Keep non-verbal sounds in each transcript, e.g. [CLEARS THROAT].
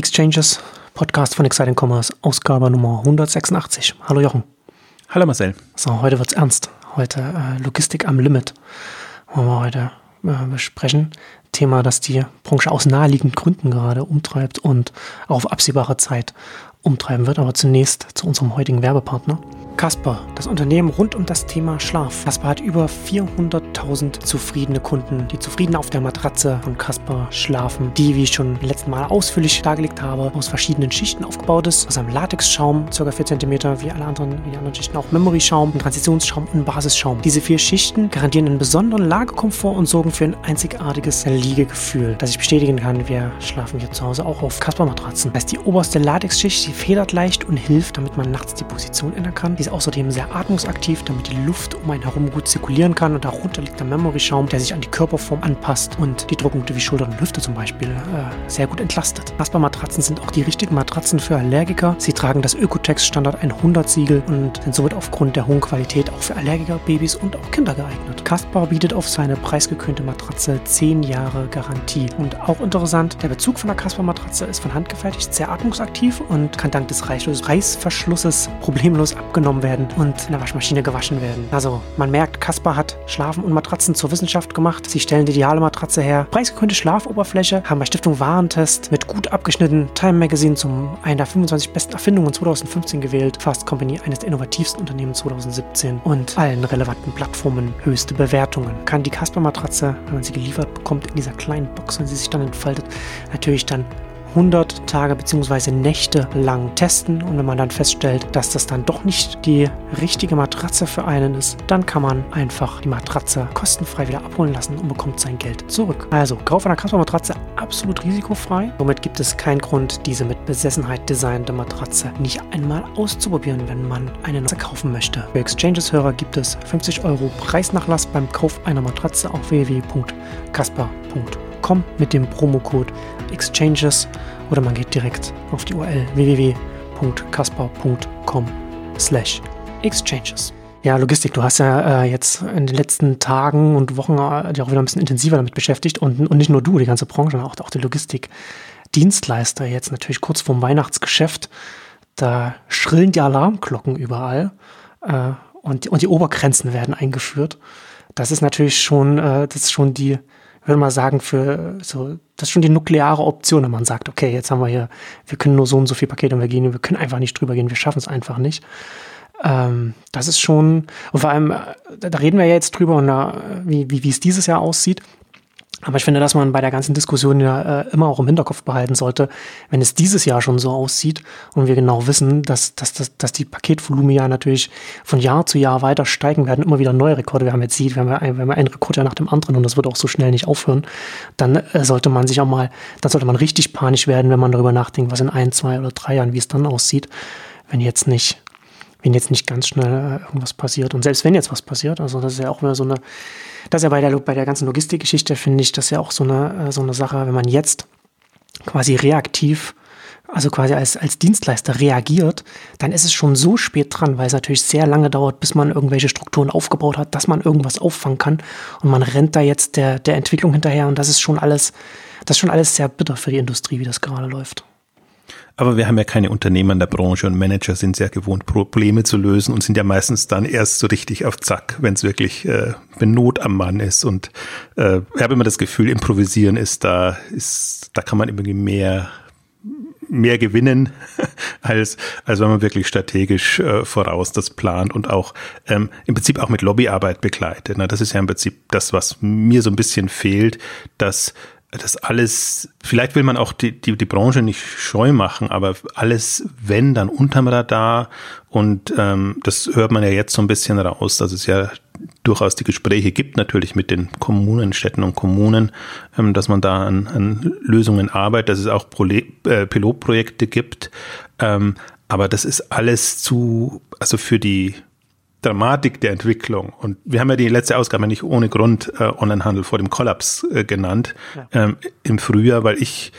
Exchanges, Podcast von Exciting Commerce, Ausgabe Nummer 186. Hallo Jochen. Hallo Marcel. So, heute wird's ernst. Heute äh, Logistik am Limit. Wollen wir heute äh, besprechen. Thema, das die Branche aus naheliegenden Gründen gerade umtreibt und auch auf absehbare Zeit umtreiben wird. Aber zunächst zu unserem heutigen Werbepartner. Casper, das Unternehmen rund um das Thema Schlaf. Casper hat über 400.000 zufriedene Kunden, die zufrieden auf der Matratze von Casper schlafen, die, wie ich schon letzten Mal ausführlich dargelegt habe, aus verschiedenen Schichten aufgebaut ist, aus einem Latexschaum, ca. 4 cm, wie alle anderen, wie die anderen Schichten auch Memory-Schaum, Transitionsschaum und Basisschaum. Diese vier Schichten garantieren einen besonderen Lagekomfort und sorgen für ein einzigartiges Liegegefühl, das ich bestätigen kann. Wir schlafen hier zu Hause auch auf Casper-Matratzen. Das heißt, die oberste Latexschicht, die federt leicht und hilft, damit man nachts die Position ändern kann. Die ist außerdem sehr atmungsaktiv, damit die Luft um einen herum gut zirkulieren kann und darunter liegt der Memory-Schaum, der sich an die Körperform anpasst und die Druckpunkte wie Schultern und Hüfte zum Beispiel äh, sehr gut entlastet. Casper-Matratzen sind auch die richtigen Matratzen für Allergiker. Sie tragen das Ökotex Standard 100 Siegel und sind somit aufgrund der hohen Qualität auch für Allergiker, Babys und auch Kinder geeignet. Casper bietet auf seine preisgekühnte Matratze 10 Jahre Garantie. Und auch interessant, der Bezug von der Casper-Matratze ist von Hand gefertigt, sehr atmungsaktiv und kann dank des Reißverschlusses problemlos abgenommen werden und in der Waschmaschine gewaschen werden. Also man merkt, Casper hat Schlafen und Matratzen zur Wissenschaft gemacht. Sie stellen die ideale Matratze her. Preisgekühnte Schlafoberfläche haben bei Stiftung Warentest mit gut abgeschnitten Time Magazine zum einer der 25 besten Erfindungen 2015 gewählt. Fast Company eines der innovativsten Unternehmen 2017 und allen relevanten Plattformen höchste Bewertungen. Kann die Casper Matratze, wenn man sie geliefert bekommt, in dieser kleinen Box, wenn sie sich dann entfaltet, natürlich dann 100 Tage bzw. Nächte lang testen und wenn man dann feststellt, dass das dann doch nicht die richtige Matratze für einen ist, dann kann man einfach die Matratze kostenfrei wieder abholen lassen und bekommt sein Geld zurück. Also Kauf einer Casper-Matratze absolut risikofrei. Somit gibt es keinen Grund, diese mit Besessenheit designte Matratze nicht einmal auszuprobieren, wenn man eine neue kaufen möchte. Für Exchanges-Hörer gibt es 50 Euro Preisnachlass beim Kauf einer Matratze auf www.casper.com www.exchanges.com mit dem Promocode Exchanges oder man geht direkt auf die URL www.casper.com slash exchanges. Ja, Logistik, du hast ja äh, jetzt in den letzten Tagen und Wochen äh, dich auch wieder ein bisschen intensiver damit beschäftigt und, und nicht nur du, die ganze Branche, sondern auch, auch die Logistikdienstleister jetzt natürlich kurz vorm Weihnachtsgeschäft. Da schrillen die Alarmglocken überall äh, und, und die Obergrenzen werden eingeführt. Das ist natürlich schon, äh, das ist schon die, würde mal sagen, für so, das ist schon die nukleare Option, wenn man sagt, okay, jetzt haben wir hier, wir können nur so und so viel Pakete und wir gehen, wir können einfach nicht drüber gehen, wir schaffen es einfach nicht. Ähm, das ist schon, und vor allem, da, da reden wir ja jetzt drüber, und da, wie, wie, wie es dieses Jahr aussieht. Aber ich finde, dass man bei der ganzen Diskussion ja äh, immer auch im Hinterkopf behalten sollte, wenn es dieses Jahr schon so aussieht und wir genau wissen, dass, dass, dass, dass die Paketvolumen ja natürlich von Jahr zu Jahr weiter steigen werden, immer wieder neue Rekorde. Wir haben jetzt sieht, wenn wir, ein, wenn wir einen Rekord ja nach dem anderen und das wird auch so schnell nicht aufhören, dann äh, sollte man sich auch mal, dann sollte man richtig panisch werden, wenn man darüber nachdenkt, was in ein, zwei oder drei Jahren, wie es dann aussieht, wenn jetzt nicht wenn jetzt nicht ganz schnell äh, irgendwas passiert. Und selbst wenn jetzt was passiert, also das ist ja auch wieder so eine, das ist ja bei der, bei der ganzen Logistikgeschichte, finde ich, das ist ja auch so eine, äh, so eine Sache, wenn man jetzt quasi reaktiv, also quasi als, als Dienstleister reagiert, dann ist es schon so spät dran, weil es natürlich sehr lange dauert, bis man irgendwelche Strukturen aufgebaut hat, dass man irgendwas auffangen kann. Und man rennt da jetzt der, der Entwicklung hinterher und das ist schon alles, das ist schon alles sehr bitter für die Industrie, wie das gerade läuft. Aber wir haben ja keine Unternehmer in der Branche und Manager sind sehr gewohnt, Probleme zu lösen und sind ja meistens dann erst so richtig auf Zack, wenn es wirklich äh, Not am Mann ist. Und äh, ich habe immer das Gefühl, improvisieren ist da, ist, da kann man irgendwie mehr mehr gewinnen, [LAUGHS] als, als wenn man wirklich strategisch äh, voraus das plant und auch ähm, im Prinzip auch mit Lobbyarbeit begleitet. Na, das ist ja im Prinzip das, was mir so ein bisschen fehlt, dass das alles, vielleicht will man auch die, die, die Branche nicht scheu machen, aber alles, wenn, dann unterm Radar. Und ähm, das hört man ja jetzt so ein bisschen raus, dass es ja durchaus die Gespräche gibt, natürlich mit den Kommunen, Städten und Kommunen, ähm, dass man da an, an Lösungen arbeitet, dass es auch Prole äh, Pilotprojekte gibt. Ähm, aber das ist alles zu, also für die Dramatik der Entwicklung. Und wir haben ja die letzte Ausgabe nicht ohne Grund äh, Onlinehandel vor dem Kollaps äh, genannt ja. ähm, im Frühjahr, weil ich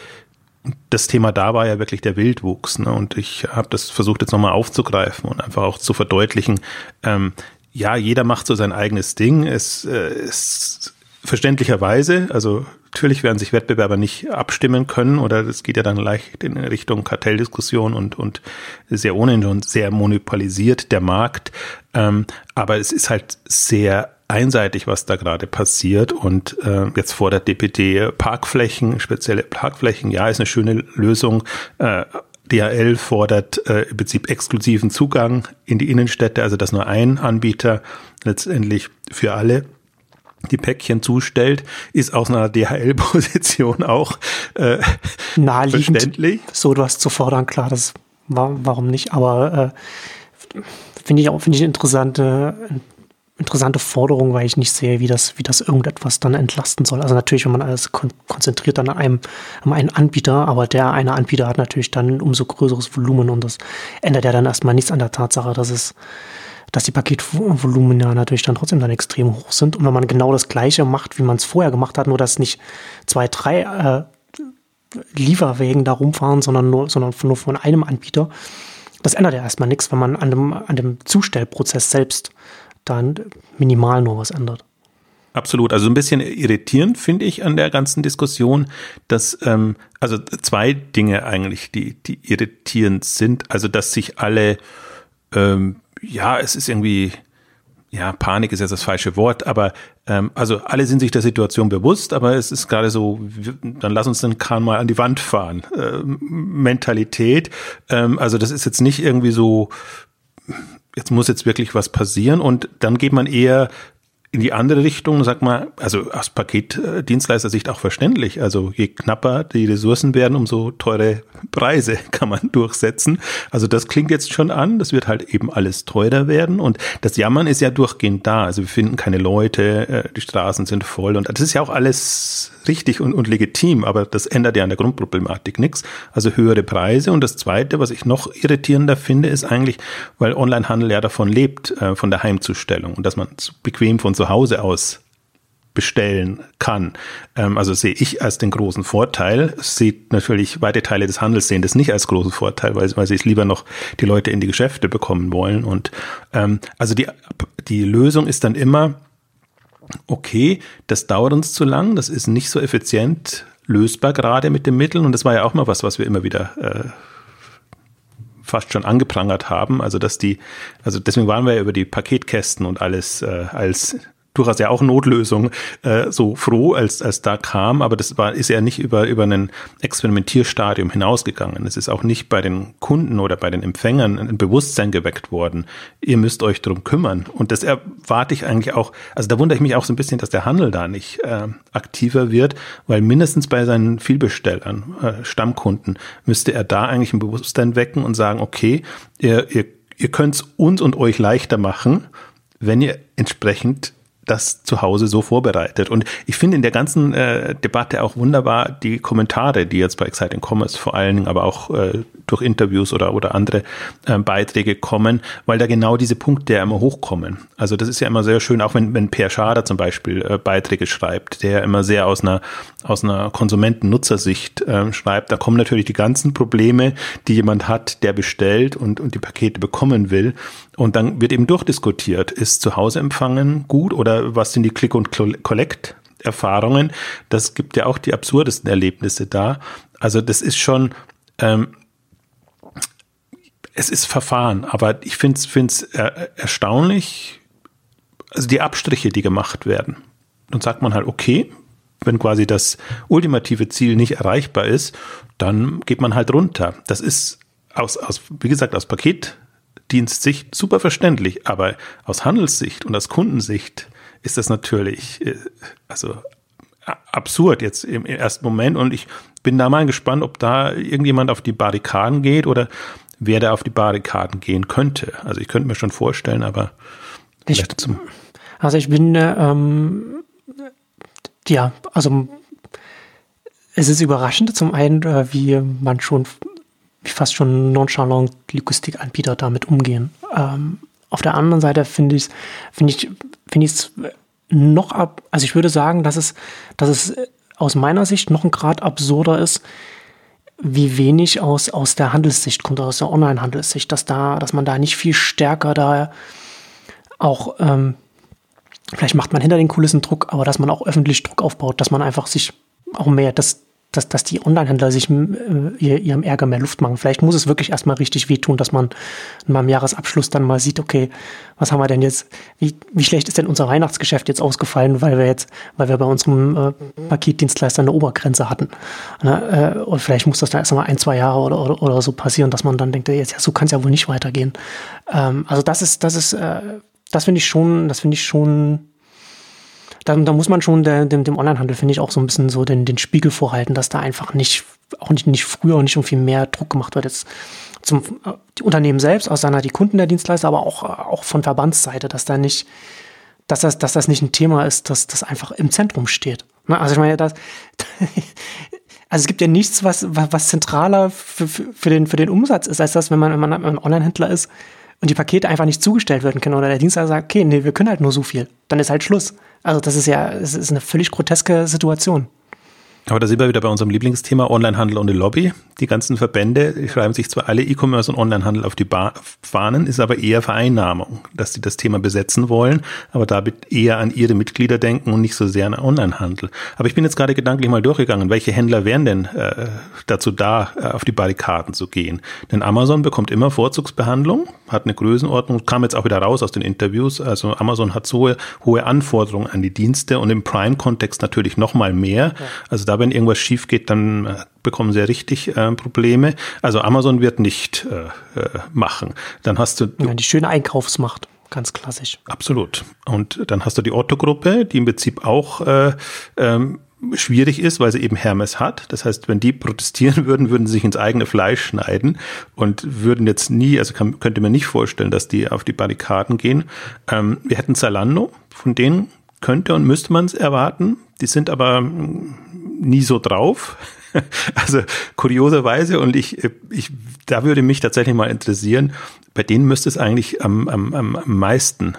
das Thema da war ja wirklich der Wildwuchs. Ne? Und ich habe das versucht jetzt nochmal aufzugreifen und einfach auch zu verdeutlichen. Ähm, ja, jeder macht so sein eigenes Ding. Es äh, ist verständlicherweise, also Natürlich werden sich Wettbewerber nicht abstimmen können oder das geht ja dann leicht in Richtung Kartelldiskussion und, und ja ohnehin schon sehr monopolisiert der Markt. Ähm, aber es ist halt sehr einseitig, was da gerade passiert. Und äh, jetzt fordert DPD Parkflächen, spezielle Parkflächen. Ja, ist eine schöne Lösung. Äh, DHL fordert äh, im Prinzip exklusiven Zugang in die Innenstädte, also dass nur ein Anbieter letztendlich für alle die Päckchen zustellt, ist aus einer DHL-Position [LAUGHS] auch äh, naheliegend, verständlich. so etwas zu fordern. Klar, das war, warum nicht, aber äh, finde ich auch finde ich eine interessante, interessante Forderung, weil ich nicht sehe, wie das, wie das irgendetwas dann entlasten soll. Also natürlich, wenn man alles kon konzentriert dann an einem, an einen Anbieter, aber der eine Anbieter hat natürlich dann ein umso größeres Volumen und das ändert ja dann erstmal nichts an der Tatsache, dass es dass die Paketvolumen ja natürlich dann trotzdem dann extrem hoch sind. Und wenn man genau das Gleiche macht, wie man es vorher gemacht hat, nur dass nicht zwei, drei äh, Lieferwegen da rumfahren, sondern nur, sondern nur von einem Anbieter, das ändert ja erstmal nichts, wenn man an dem, an dem Zustellprozess selbst dann minimal nur was ändert. Absolut. Also ein bisschen irritierend finde ich an der ganzen Diskussion, dass ähm, also zwei Dinge eigentlich, die die irritierend sind. Also dass sich alle ähm, ja, es ist irgendwie, ja, Panik ist jetzt das falsche Wort, aber ähm, also alle sind sich der Situation bewusst, aber es ist gerade so, dann lass uns den Kahn mal an die Wand fahren. Äh, Mentalität. Ähm, also das ist jetzt nicht irgendwie so, jetzt muss jetzt wirklich was passieren und dann geht man eher in die andere Richtung, sag mal, also aus Paketdienstleister-Sicht auch verständlich. Also je knapper die Ressourcen werden, umso teure Preise [LAUGHS] kann man durchsetzen. Also das klingt jetzt schon an, das wird halt eben alles teurer werden und das Jammern ist ja durchgehend da. Also wir finden keine Leute, äh, die Straßen sind voll und das ist ja auch alles richtig und, und legitim, aber das ändert ja an der Grundproblematik nichts. Also höhere Preise und das Zweite, was ich noch irritierender finde, ist eigentlich, weil Onlinehandel ja davon lebt, äh, von der Heimzustellung und dass man bequem von zu Hause aus bestellen kann. Ähm, also sehe ich als den großen Vorteil. Sieht natürlich weite Teile des Handels sehen das nicht als großen Vorteil, weil, weil sie es lieber noch die Leute in die Geschäfte bekommen wollen. Und ähm, also die, die Lösung ist dann immer, okay, das dauert uns zu lang, das ist nicht so effizient lösbar gerade mit den Mitteln. Und das war ja auch mal was, was wir immer wieder äh, fast schon angeprangert haben. Also dass die, also deswegen waren wir ja über die Paketkästen und alles äh, als durchaus ja auch Notlösung äh, so froh, als, als da kam, aber das war, ist ja nicht über, über ein Experimentierstadium hinausgegangen. Es ist auch nicht bei den Kunden oder bei den Empfängern ein Bewusstsein geweckt worden. Ihr müsst euch darum kümmern. Und das erwarte ich eigentlich auch, also da wundere ich mich auch so ein bisschen, dass der Handel da nicht äh, aktiver wird, weil mindestens bei seinen Vielbestellern, äh, Stammkunden, müsste er da eigentlich ein Bewusstsein wecken und sagen, okay, ihr, ihr, ihr könnt uns und euch leichter machen, wenn ihr entsprechend das zu Hause so vorbereitet. Und ich finde in der ganzen äh, Debatte auch wunderbar die Kommentare, die jetzt bei Exciting Commerce vor allen Dingen, aber auch äh, durch Interviews oder, oder andere äh, Beiträge kommen, weil da genau diese Punkte ja immer hochkommen. Also das ist ja immer sehr schön, auch wenn, wenn Per Schader zum Beispiel äh, Beiträge schreibt, der immer sehr aus einer, aus einer Konsumenten-Nutzersicht äh, schreibt, da kommen natürlich die ganzen Probleme, die jemand hat, der bestellt und, und die Pakete bekommen will. Und dann wird eben durchdiskutiert, ist zu Hause empfangen gut oder was sind die Click- und Collect Erfahrungen? Das gibt ja auch die absurdesten Erlebnisse da. Also das ist schon, ähm, es ist Verfahren, aber ich finde es er, erstaunlich, also die Abstriche, die gemacht werden. Dann sagt man halt, okay, wenn quasi das ultimative Ziel nicht erreichbar ist, dann geht man halt runter. Das ist aus, aus wie gesagt, aus Paket Dienstsicht super verständlich, aber aus Handelssicht und aus Kundensicht ist das natürlich äh, also absurd jetzt im ersten Moment und ich bin da mal gespannt, ob da irgendjemand auf die Barrikaden geht oder wer da auf die Barrikaden gehen könnte. Also ich könnte mir schon vorstellen, aber ich, also ich bin ähm, ja, also es ist überraschend zum einen, äh, wie man schon wie fast schon nonchalant Logistikanbieter damit umgehen. Ähm, auf der anderen Seite finde ich finde ich finde ich es noch ab, also ich würde sagen, dass es dass es aus meiner Sicht noch ein Grad absurder ist, wie wenig aus aus der Handelssicht kommt, aus der Online-Handelssicht, dass da, dass man da nicht viel stärker da auch ähm, vielleicht macht man hinter den Kulissen Druck, aber dass man auch öffentlich Druck aufbaut, dass man einfach sich auch mehr, dass, dass, dass die Online-Händler sich äh, ihrem Ärger mehr Luft machen. Vielleicht muss es wirklich erstmal richtig wehtun, dass man beim Jahresabschluss dann mal sieht, okay, was haben wir denn jetzt, wie, wie schlecht ist denn unser Weihnachtsgeschäft jetzt ausgefallen, weil wir jetzt, weil wir bei unserem äh, Paketdienstleister eine Obergrenze hatten. Ne? Äh, und vielleicht muss das dann erst mal ein, zwei Jahre oder, oder, oder so passieren, dass man dann denkt, jetzt, ja, so kann es ja wohl nicht weitergehen. Ähm, also das ist, das ist, äh, das finde ich schon, das finde ich schon da, da muss man schon der, dem, dem Onlinehandel, finde ich, auch so ein bisschen so den, den Spiegel vorhalten, dass da einfach nicht, auch nicht, nicht früher und nicht irgendwie mehr Druck gemacht wird. Jetzt zum die Unternehmen selbst, aus seiner die Kunden der Dienstleister, aber auch, auch von Verbandsseite, dass da nicht, dass das, dass das nicht ein Thema ist, dass das einfach im Zentrum steht. Ne? Also ich meine, das, [LAUGHS] also es gibt ja nichts, was, was zentraler für, für, den, für den Umsatz ist, als das, wenn man, wenn man ein Online-Händler ist und die Pakete einfach nicht zugestellt werden können oder der Dienstleister sagt, okay, nee, wir können halt nur so viel. Dann ist halt Schluss. Also das ist ja, es ist eine völlig groteske Situation. Aber da sind wir wieder bei unserem Lieblingsthema Onlinehandel und die Lobby. Die ganzen Verbände schreiben sich zwar alle E-Commerce und Onlinehandel auf die Fahnen, ist aber eher Vereinnahmung, dass sie das Thema besetzen wollen, aber damit eher an ihre Mitglieder denken und nicht so sehr an Onlinehandel. Aber ich bin jetzt gerade gedanklich mal durchgegangen, welche Händler wären denn äh, dazu da, äh, auf die Barrikaden zu gehen? Denn Amazon bekommt immer Vorzugsbehandlung, hat eine Größenordnung, kam jetzt auch wieder raus aus den Interviews. Also Amazon hat so hohe Anforderungen an die Dienste und im Prime-Kontext natürlich noch mal mehr. Also da, wenn irgendwas schief geht, dann äh, bekommen sie ja richtig äh, Probleme. Also Amazon wird nicht äh, äh, machen. Dann hast du ja, die schöne Einkaufsmacht. Ganz klassisch. Absolut. Und dann hast du die Otto-Gruppe, die im Prinzip auch äh, ähm, schwierig ist, weil sie eben Hermes hat. Das heißt, wenn die protestieren [LAUGHS] würden, würden sie sich ins eigene Fleisch schneiden und würden jetzt nie, also kann, könnte man nicht vorstellen, dass die auf die Barrikaden gehen. Ähm, wir hätten Zalando, von denen könnte und müsste man es erwarten. Die sind aber nie so drauf. [LAUGHS] Also kurioserweise und ich, ich, da würde mich tatsächlich mal interessieren, bei denen müsste es eigentlich am, am, am meisten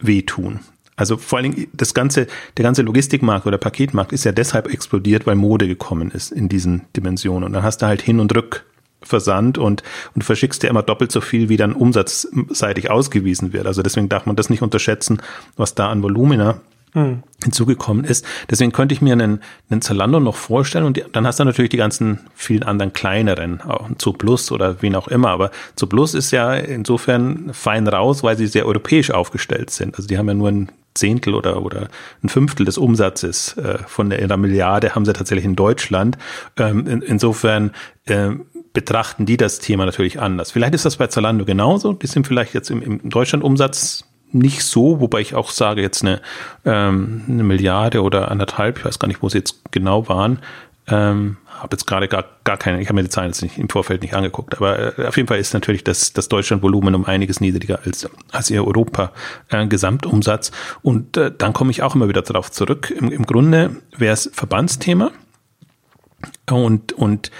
wehtun. Also vor allen Dingen das ganze, der ganze Logistikmarkt oder Paketmarkt ist ja deshalb explodiert, weil Mode gekommen ist in diesen Dimensionen. Und dann hast du halt Hin- und Rückversand und, und verschickst dir immer doppelt so viel, wie dann umsatzseitig ausgewiesen wird. Also deswegen darf man das nicht unterschätzen, was da an Volumina hm. hinzugekommen ist. Deswegen könnte ich mir einen, einen Zalando noch vorstellen und die, dann hast du natürlich die ganzen vielen anderen kleineren, auch zu Plus oder wen auch immer. Aber zu Plus ist ja insofern fein raus, weil sie sehr europäisch aufgestellt sind. Also die haben ja nur ein Zehntel oder, oder ein Fünftel des Umsatzes äh, von der, ihrer Milliarde haben sie tatsächlich in Deutschland. Ähm, in, insofern äh, betrachten die das Thema natürlich anders. Vielleicht ist das bei Zalando genauso. Die sind vielleicht jetzt im, im Deutschland-Umsatz nicht so, wobei ich auch sage, jetzt eine, ähm, eine Milliarde oder anderthalb, ich weiß gar nicht, wo sie jetzt genau waren. Ähm, habe jetzt gerade gar, gar keine, ich habe mir die Zahlen jetzt nicht, im Vorfeld nicht angeguckt, aber äh, auf jeden Fall ist natürlich das, das Deutschlandvolumen um einiges niedriger als, als ihr Europa-Gesamtumsatz. Äh, Und äh, dann komme ich auch immer wieder darauf zurück. Im, im Grunde wäre es Verbandsthema. Und, und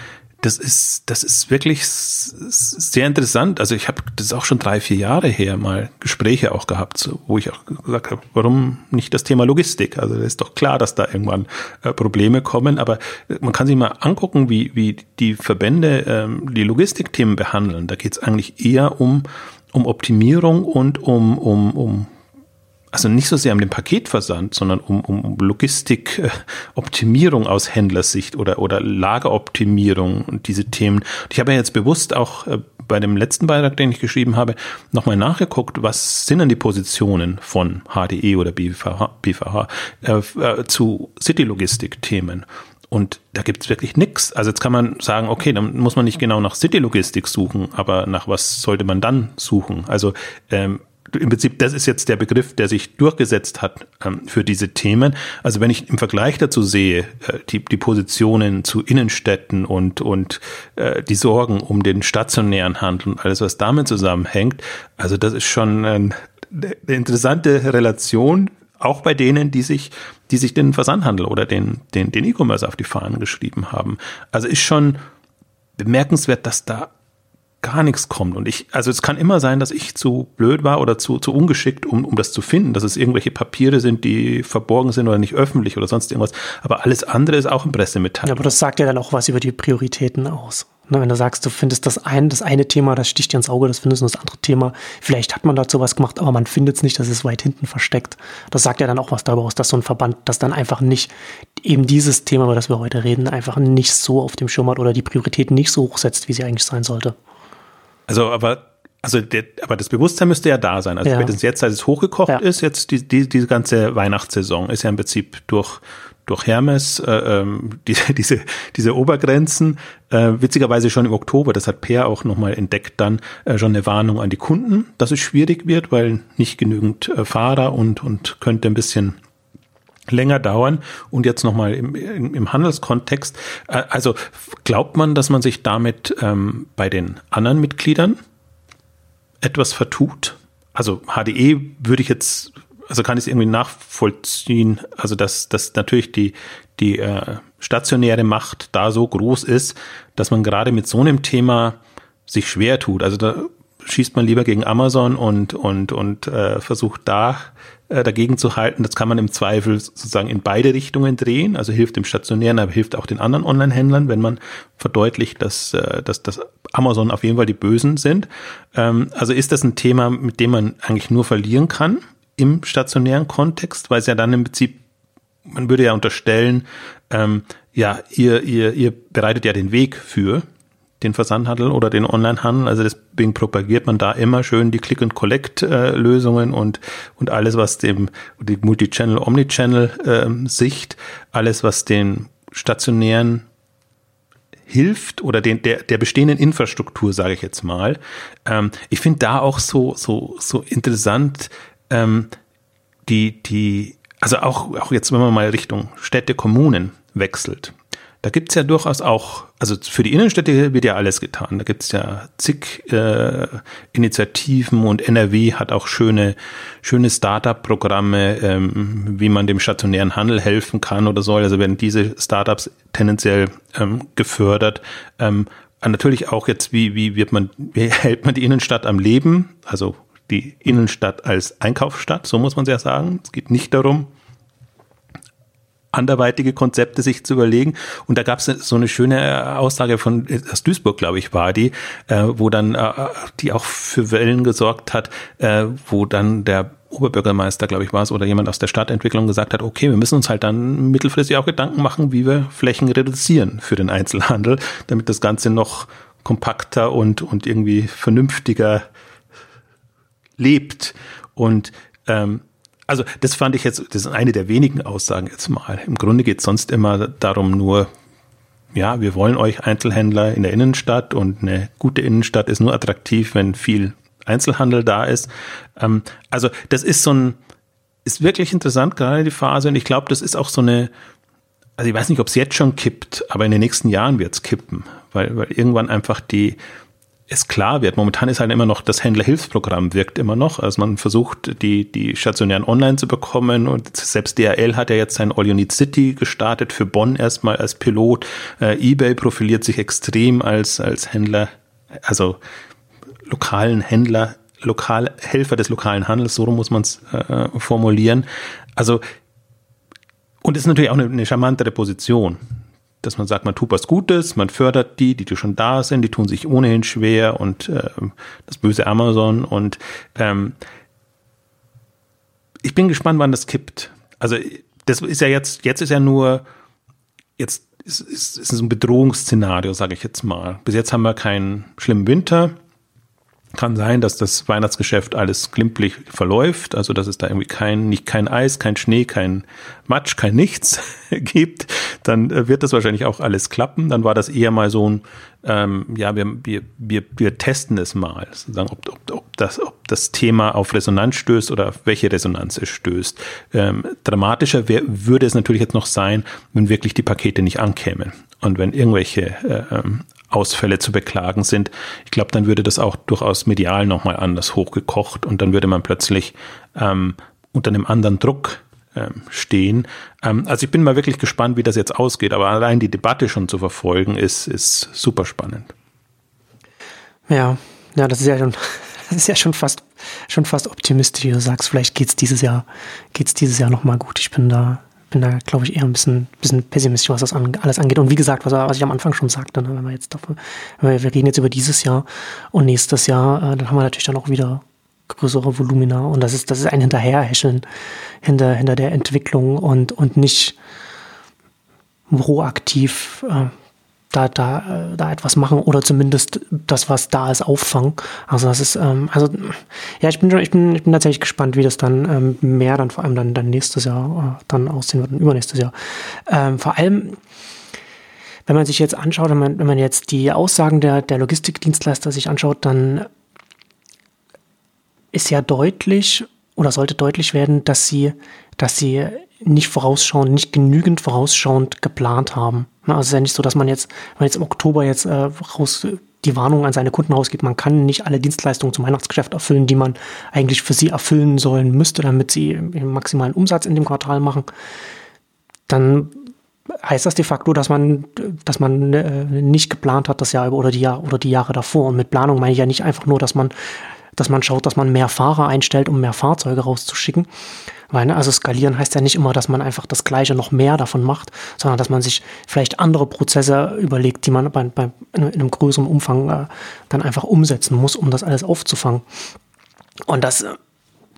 das ist, das ist wirklich sehr interessant. Also ich habe das auch schon drei, vier Jahre her mal Gespräche auch gehabt, wo ich auch gesagt habe, warum nicht das Thema Logistik? Also ist doch klar, dass da irgendwann äh, Probleme kommen, aber äh, man kann sich mal angucken, wie, wie die Verbände ähm, die Logistikthemen behandeln. Da geht es eigentlich eher um, um Optimierung und um, um, um also nicht so sehr um den Paketversand, sondern um, um Logistikoptimierung aus Händlersicht oder, oder Lageroptimierung und diese Themen. Und ich habe ja jetzt bewusst auch äh, bei dem letzten Beitrag, den ich geschrieben habe, nochmal nachgeguckt, was sind denn die Positionen von HDE oder BVH, BVH äh, äh, zu City-Logistik-Themen. Und da gibt es wirklich nichts. Also jetzt kann man sagen, okay, dann muss man nicht genau nach City-Logistik suchen, aber nach was sollte man dann suchen? Also ähm, im Prinzip, das ist jetzt der Begriff, der sich durchgesetzt hat ähm, für diese Themen. Also wenn ich im Vergleich dazu sehe, äh, die, die Positionen zu Innenstädten und, und äh, die Sorgen um den stationären Handel und alles, was damit zusammenhängt, also das ist schon äh, eine interessante Relation, auch bei denen, die sich, die sich den Versandhandel oder den, den, den E-Commerce auf die Fahnen geschrieben haben. Also ist schon bemerkenswert, dass da gar nichts kommt. Und ich, also es kann immer sein, dass ich zu blöd war oder zu, zu ungeschickt, um, um das zu finden, dass es irgendwelche Papiere sind, die verborgen sind oder nicht öffentlich oder sonst irgendwas. Aber alles andere ist auch im Pressemitteilung. Ja, aber das sagt ja dann auch was über die Prioritäten aus. Ne, wenn du sagst, du findest das ein, das eine Thema, das sticht dir ins Auge, das findest du das andere Thema. Vielleicht hat man dazu was gemacht, aber man findet es nicht, das ist weit hinten versteckt. Das sagt ja dann auch was darüber aus, dass so ein Verband das dann einfach nicht eben dieses Thema, über das wir heute reden, einfach nicht so auf dem Schirm hat oder die Prioritäten nicht so hoch setzt, wie sie eigentlich sein sollte. Also, aber also der, aber das Bewusstsein müsste ja da sein. Also ja. spätestens jetzt, als es hochgekocht ja. ist, jetzt die, die, diese ganze Weihnachtssaison ist ja im Prinzip durch durch Hermes äh, ähm, die, [LAUGHS] diese diese Obergrenzen äh, witzigerweise schon im Oktober. Das hat Peer auch nochmal entdeckt. Dann äh, schon eine Warnung an die Kunden, dass es schwierig wird, weil nicht genügend äh, Fahrer und und könnte ein bisschen länger dauern und jetzt nochmal im, im, im Handelskontext. Äh, also glaubt man, dass man sich damit ähm, bei den anderen Mitgliedern etwas vertut? Also HDE würde ich jetzt, also kann ich es irgendwie nachvollziehen, also dass, dass natürlich die, die äh, stationäre Macht da so groß ist, dass man gerade mit so einem Thema sich schwer tut. Also da schießt man lieber gegen Amazon und, und, und äh, versucht da äh, dagegen zu halten. Das kann man im Zweifel sozusagen in beide Richtungen drehen. Also hilft dem Stationären, aber hilft auch den anderen Online-Händlern, wenn man verdeutlicht, dass, äh, dass, dass Amazon auf jeden Fall die Bösen sind. Ähm, also ist das ein Thema, mit dem man eigentlich nur verlieren kann im stationären Kontext, weil es ja dann im Prinzip, man würde ja unterstellen, ähm, ja, ihr, ihr, ihr bereitet ja den Weg für den Versandhandel oder den Onlinehandel. Also deswegen propagiert man da immer schön die Click-and-Collect-Lösungen und, und alles, was dem, die Multi-Channel, Omni-Channel-Sicht, alles, was den stationären hilft oder den, der, der bestehenden Infrastruktur, sage ich jetzt mal. Ähm, ich finde da auch so, so, so interessant, ähm, die, die, also auch, auch jetzt, wenn man mal Richtung Städte, Kommunen wechselt. Da gibt's ja durchaus auch, also für die Innenstädte wird ja alles getan. Da gibt's ja zig äh, Initiativen und NRW hat auch schöne, schöne Startup-Programme, ähm, wie man dem stationären Handel helfen kann oder soll. Also werden diese Startups tendenziell ähm, gefördert. Ähm, natürlich auch jetzt, wie, wie wird man, wie [LAUGHS] hält man die Innenstadt am Leben? Also die Innenstadt als Einkaufsstadt, so muss man es ja sagen. Es geht nicht darum, anderweitige Konzepte sich zu überlegen. Und da gab es so eine schöne Aussage von aus Duisburg, glaube ich, war die, äh, wo dann äh, die auch für Wellen gesorgt hat, äh, wo dann der Oberbürgermeister, glaube ich, war es, oder jemand aus der Stadtentwicklung gesagt hat, okay, wir müssen uns halt dann mittelfristig auch Gedanken machen, wie wir Flächen reduzieren für den Einzelhandel, damit das Ganze noch kompakter und, und irgendwie vernünftiger lebt. Und ähm, also das fand ich jetzt, das ist eine der wenigen Aussagen jetzt mal. Im Grunde geht es sonst immer darum nur, ja, wir wollen euch Einzelhändler in der Innenstadt und eine gute Innenstadt ist nur attraktiv, wenn viel Einzelhandel da ist. Ähm, also das ist so ein, ist wirklich interessant, gerade die Phase. Und ich glaube, das ist auch so eine, also ich weiß nicht, ob es jetzt schon kippt, aber in den nächsten Jahren wird es kippen, weil, weil irgendwann einfach die, es klar wird. Momentan ist halt immer noch das Händlerhilfsprogramm wirkt immer noch. Also man versucht, die, die stationären online zu bekommen und selbst DHL hat ja jetzt sein All You Need City gestartet für Bonn erstmal als Pilot. Äh, eBay profiliert sich extrem als, als Händler, also lokalen Händler, Lokalhelfer des lokalen Handels, so muss man es äh, formulieren. Also, und ist natürlich auch eine, eine charmantere Position dass man sagt, man tut was Gutes, man fördert die, die schon da sind, die tun sich ohnehin schwer und äh, das böse Amazon und ähm, ich bin gespannt, wann das kippt. Also das ist ja jetzt, jetzt ist ja nur, jetzt ist, ist, ist ein Bedrohungsszenario, sage ich jetzt mal. Bis jetzt haben wir keinen schlimmen Winter. Kann sein, dass das Weihnachtsgeschäft alles glimpflich verläuft, also dass es da irgendwie kein, nicht kein Eis, kein Schnee, kein Matsch, kein Nichts [LAUGHS] gibt, dann äh, wird das wahrscheinlich auch alles klappen. Dann war das eher mal so ein, ähm, ja, wir, wir, wir, wir testen es mal, sozusagen, ob, ob, ob, das, ob das Thema auf Resonanz stößt oder auf welche Resonanz es stößt. Ähm, dramatischer wär, würde es natürlich jetzt noch sein, wenn wirklich die Pakete nicht ankämen und wenn irgendwelche äh, ähm, Ausfälle zu beklagen sind. Ich glaube, dann würde das auch durchaus medial nochmal anders hochgekocht und dann würde man plötzlich ähm, unter einem anderen Druck ähm, stehen. Ähm, also ich bin mal wirklich gespannt, wie das jetzt ausgeht, aber allein die Debatte schon zu verfolgen ist, ist super spannend. Ja, ja, das ist ja schon, [LAUGHS] das ist ja schon fast, schon fast optimistisch, wie du sagst. Vielleicht geht's dieses Jahr, geht's dieses Jahr nochmal gut. Ich bin da, bin da, glaube ich, eher ein bisschen, bisschen pessimistisch, was das an, alles angeht. Und wie gesagt, was, was ich am Anfang schon sagte, ne, wenn wir jetzt davon, wir, wir reden jetzt über dieses Jahr und nächstes Jahr, äh, dann haben wir natürlich dann auch wieder größere Volumina. Und das ist, das ist ein Hinterherhäscheln hinter, hinter der Entwicklung und, und nicht proaktiv äh, da, da, da etwas machen oder zumindest das, was da ist, auffangen. Also das ist, ähm, also ja, ich bin schon, ich bin, ich bin tatsächlich gespannt, wie das dann ähm, mehr dann vor allem dann, dann nächstes Jahr äh, dann aussehen wird und übernächstes Jahr. Ähm, vor allem, wenn man sich jetzt anschaut, wenn man, wenn man jetzt die Aussagen der, der Logistikdienstleister sich anschaut, dann ist ja deutlich oder sollte deutlich werden, dass sie, dass sie nicht vorausschauend, nicht genügend vorausschauend geplant haben. Also es ist ja nicht so, dass man jetzt, wenn man jetzt im Oktober jetzt äh, raus die Warnung an seine Kunden rausgeht, man kann nicht alle Dienstleistungen zum Weihnachtsgeschäft erfüllen, die man eigentlich für sie erfüllen sollen müsste, damit sie maximalen Umsatz in dem Quartal machen. Dann heißt das de facto, dass man, dass man äh, nicht geplant hat das Jahr über oder die Jahr oder die Jahre davor. Und mit Planung meine ich ja nicht einfach nur, dass man dass man schaut, dass man mehr Fahrer einstellt, um mehr Fahrzeuge rauszuschicken. Weil, ne, also skalieren heißt ja nicht immer, dass man einfach das Gleiche noch mehr davon macht, sondern dass man sich vielleicht andere Prozesse überlegt, die man bei, bei, in einem größeren Umfang äh, dann einfach umsetzen muss, um das alles aufzufangen. Und das,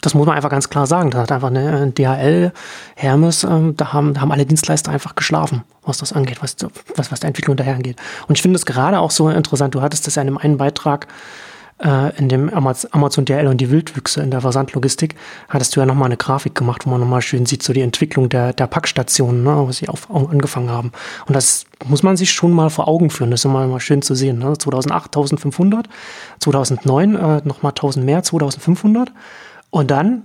das muss man einfach ganz klar sagen. Da hat einfach eine DHL, Hermes, äh, da, haben, da haben alle Dienstleister einfach geschlafen, was das angeht, was, was, was der Entwicklung daher angeht. Und ich finde es gerade auch so interessant, du hattest das ja in einem einen Beitrag äh, in dem Amazon DL und die Wildwüchse in der Versandlogistik, hattest du ja nochmal eine Grafik gemacht, wo man nochmal schön sieht, so die Entwicklung der, der Packstationen, ne, wo sie auf, angefangen haben. Und das muss man sich schon mal vor Augen führen. Das ist immer mal schön zu sehen. Ne? 2008 1500, 2009 äh, nochmal 1000 mehr, 2500. Und dann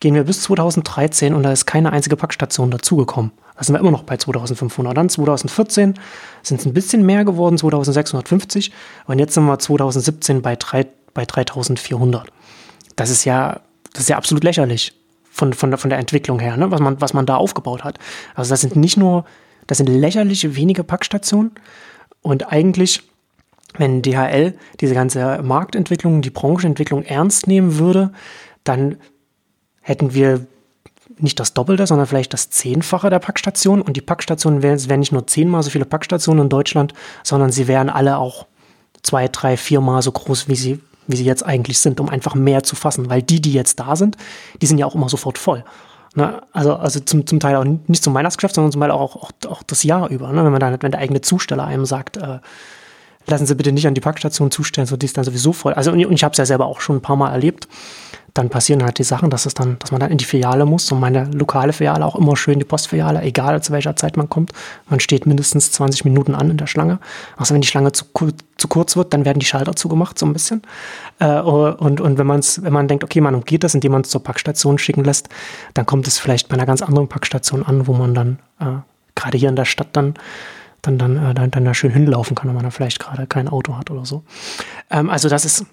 gehen wir bis 2013 und da ist keine einzige Packstation dazugekommen. Da sind wir immer noch bei 2500. Dann 2014 sind es ein bisschen mehr geworden, 2650. Und jetzt sind wir 2017 bei, 3, bei 3400. Das ist ja, das ist ja absolut lächerlich von, von, von der Entwicklung her, ne? was, man, was man da aufgebaut hat. Also das sind nicht nur, das sind lächerliche wenige Packstationen und eigentlich, wenn DHL diese ganze Marktentwicklung, die Branchenentwicklung ernst nehmen würde, dann hätten wir nicht das Doppelte, sondern vielleicht das Zehnfache der Packstationen. Und die Packstationen wären, wären nicht nur zehnmal so viele Packstationen in Deutschland, sondern sie wären alle auch zwei, drei, viermal so groß, wie sie, wie sie jetzt eigentlich sind, um einfach mehr zu fassen. Weil die, die jetzt da sind, die sind ja auch immer sofort voll. Ne? Also, also zum, zum Teil auch nicht zum Weihnachtsgeschäft, sondern zum Teil auch, auch, auch das Jahr über. Ne? Wenn man dann, wenn der eigene Zusteller einem sagt, äh, lassen Sie bitte nicht an die Packstation zustellen, so die ist dann sowieso voll. Also und ich habe es ja selber auch schon ein paar Mal erlebt dann passieren halt die Sachen, dass es dann, dass man dann in die Filiale muss und meine lokale Filiale auch immer schön die Postfiliale, egal zu welcher Zeit man kommt. Man steht mindestens 20 Minuten an in der Schlange. Also wenn die Schlange zu, zu kurz wird, dann werden die Schalter zugemacht, so ein bisschen. Äh, und, und wenn man wenn man denkt, okay, man umgeht das, indem man es zur Packstation schicken lässt, dann kommt es vielleicht bei einer ganz anderen Packstation an, wo man dann äh, gerade hier in der Stadt dann dann, dann, äh, dann, dann da schön hinlaufen kann, wenn man dann vielleicht gerade kein Auto hat oder so. Ähm, also das ist,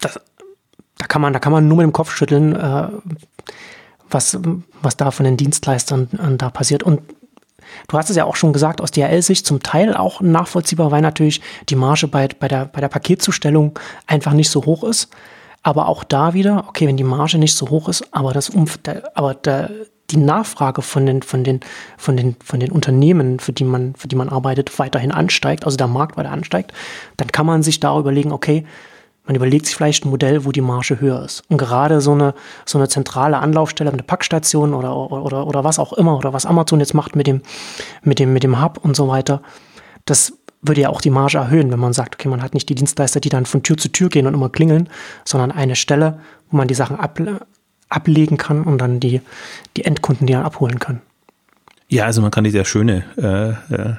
das, da kann man, da kann man nur mit dem Kopf schütteln, äh, was, was da von den Dienstleistern äh, da passiert. Und du hast es ja auch schon gesagt, aus DHL-Sicht zum Teil auch nachvollziehbar, weil natürlich die Marge bei, bei, der, bei der Paketzustellung einfach nicht so hoch ist. Aber auch da wieder, okay, wenn die Marge nicht so hoch ist, aber das Umf der, aber der, die Nachfrage von den, von den, von den, von den Unternehmen, für die man, für die man arbeitet, weiterhin ansteigt, also der Markt weiter ansteigt, dann kann man sich da überlegen, okay, man überlegt sich vielleicht ein Modell, wo die Marge höher ist. Und gerade so eine, so eine zentrale Anlaufstelle, eine Packstation oder, oder, oder was auch immer, oder was Amazon jetzt macht mit dem, mit dem, mit dem Hub und so weiter, das würde ja auch die Marge erhöhen, wenn man sagt, okay, man hat nicht die Dienstleister, die dann von Tür zu Tür gehen und immer klingeln, sondern eine Stelle, wo man die Sachen ab, ablegen kann und dann die, die Endkunden die dann abholen können. Ja, also man kann sich sehr schöne äh, äh,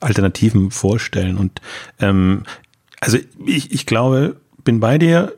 Alternativen vorstellen und ähm, also ich, ich glaube, bin bei dir,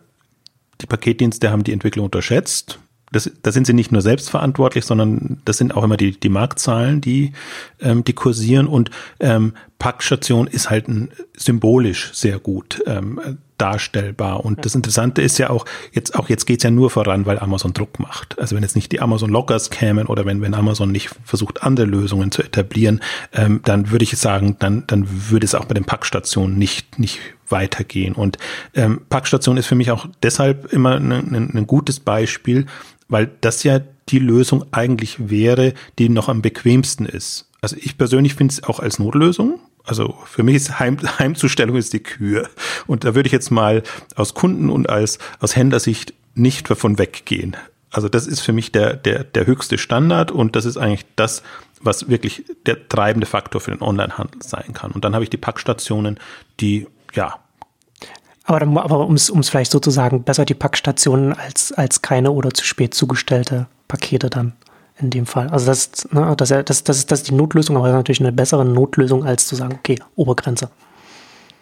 die Paketdienste haben die Entwicklung unterschätzt. Das, da sind sie nicht nur selbst verantwortlich, sondern das sind auch immer die, die Marktzahlen, die, ähm, die kursieren. Und ähm, Packstation ist halt ein, symbolisch sehr gut ähm, darstellbar. Und das Interessante ist ja auch, jetzt auch jetzt geht's ja nur voran, weil Amazon Druck macht. Also wenn jetzt nicht die Amazon Lockers kämen oder wenn, wenn Amazon nicht versucht, andere Lösungen zu etablieren, ähm, dann würde ich sagen, dann, dann würde es auch bei den Packstationen nicht, nicht weitergehen. Und ähm, Packstation ist für mich auch deshalb immer ein, ein, ein gutes Beispiel, weil das ja die Lösung eigentlich wäre, die noch am bequemsten ist. Also ich persönlich finde es auch als Notlösung. Also für mich ist Heim, [LAUGHS] Heimzustellung ist die Kür. Und da würde ich jetzt mal aus Kunden und als aus Händlersicht nicht davon weggehen. Also das ist für mich der, der, der höchste Standard und das ist eigentlich das, was wirklich der treibende Faktor für den Onlinehandel sein kann. Und dann habe ich die Packstationen, die ja aber, aber um es vielleicht sozusagen besser die Packstationen als, als keine oder zu spät zugestellte Pakete dann in dem Fall. Also das, ne, das, das, das, ist, das ist die Notlösung, aber das ist natürlich eine bessere Notlösung, als zu sagen, okay, Obergrenze.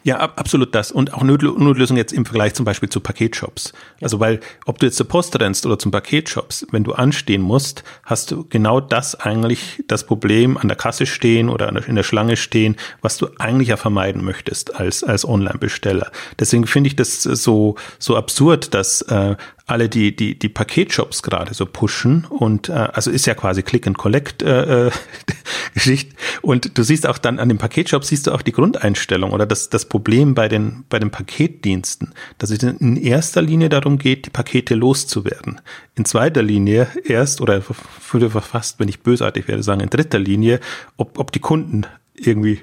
Ja, absolut das. Und auch Notlösung jetzt im Vergleich zum Beispiel zu Paketshops. Also weil, ob du jetzt zur Post rennst oder zum Paketshops, wenn du anstehen musst, hast du genau das eigentlich, das Problem an der Kasse stehen oder in der Schlange stehen, was du eigentlich ja vermeiden möchtest als, als Online-Besteller. Deswegen finde ich das so, so absurd, dass äh, alle die die die Paketshops gerade so pushen und äh, also ist ja quasi Click and Collect äh, äh, [LAUGHS] Geschichte und du siehst auch dann an dem Paketshop siehst du auch die Grundeinstellung oder das das Problem bei den bei den Paketdiensten, dass es in erster Linie darum geht, die Pakete loszuwerden. In zweiter Linie erst oder würde fast, wenn ich bösartig werde, sagen in dritter Linie, ob ob die Kunden irgendwie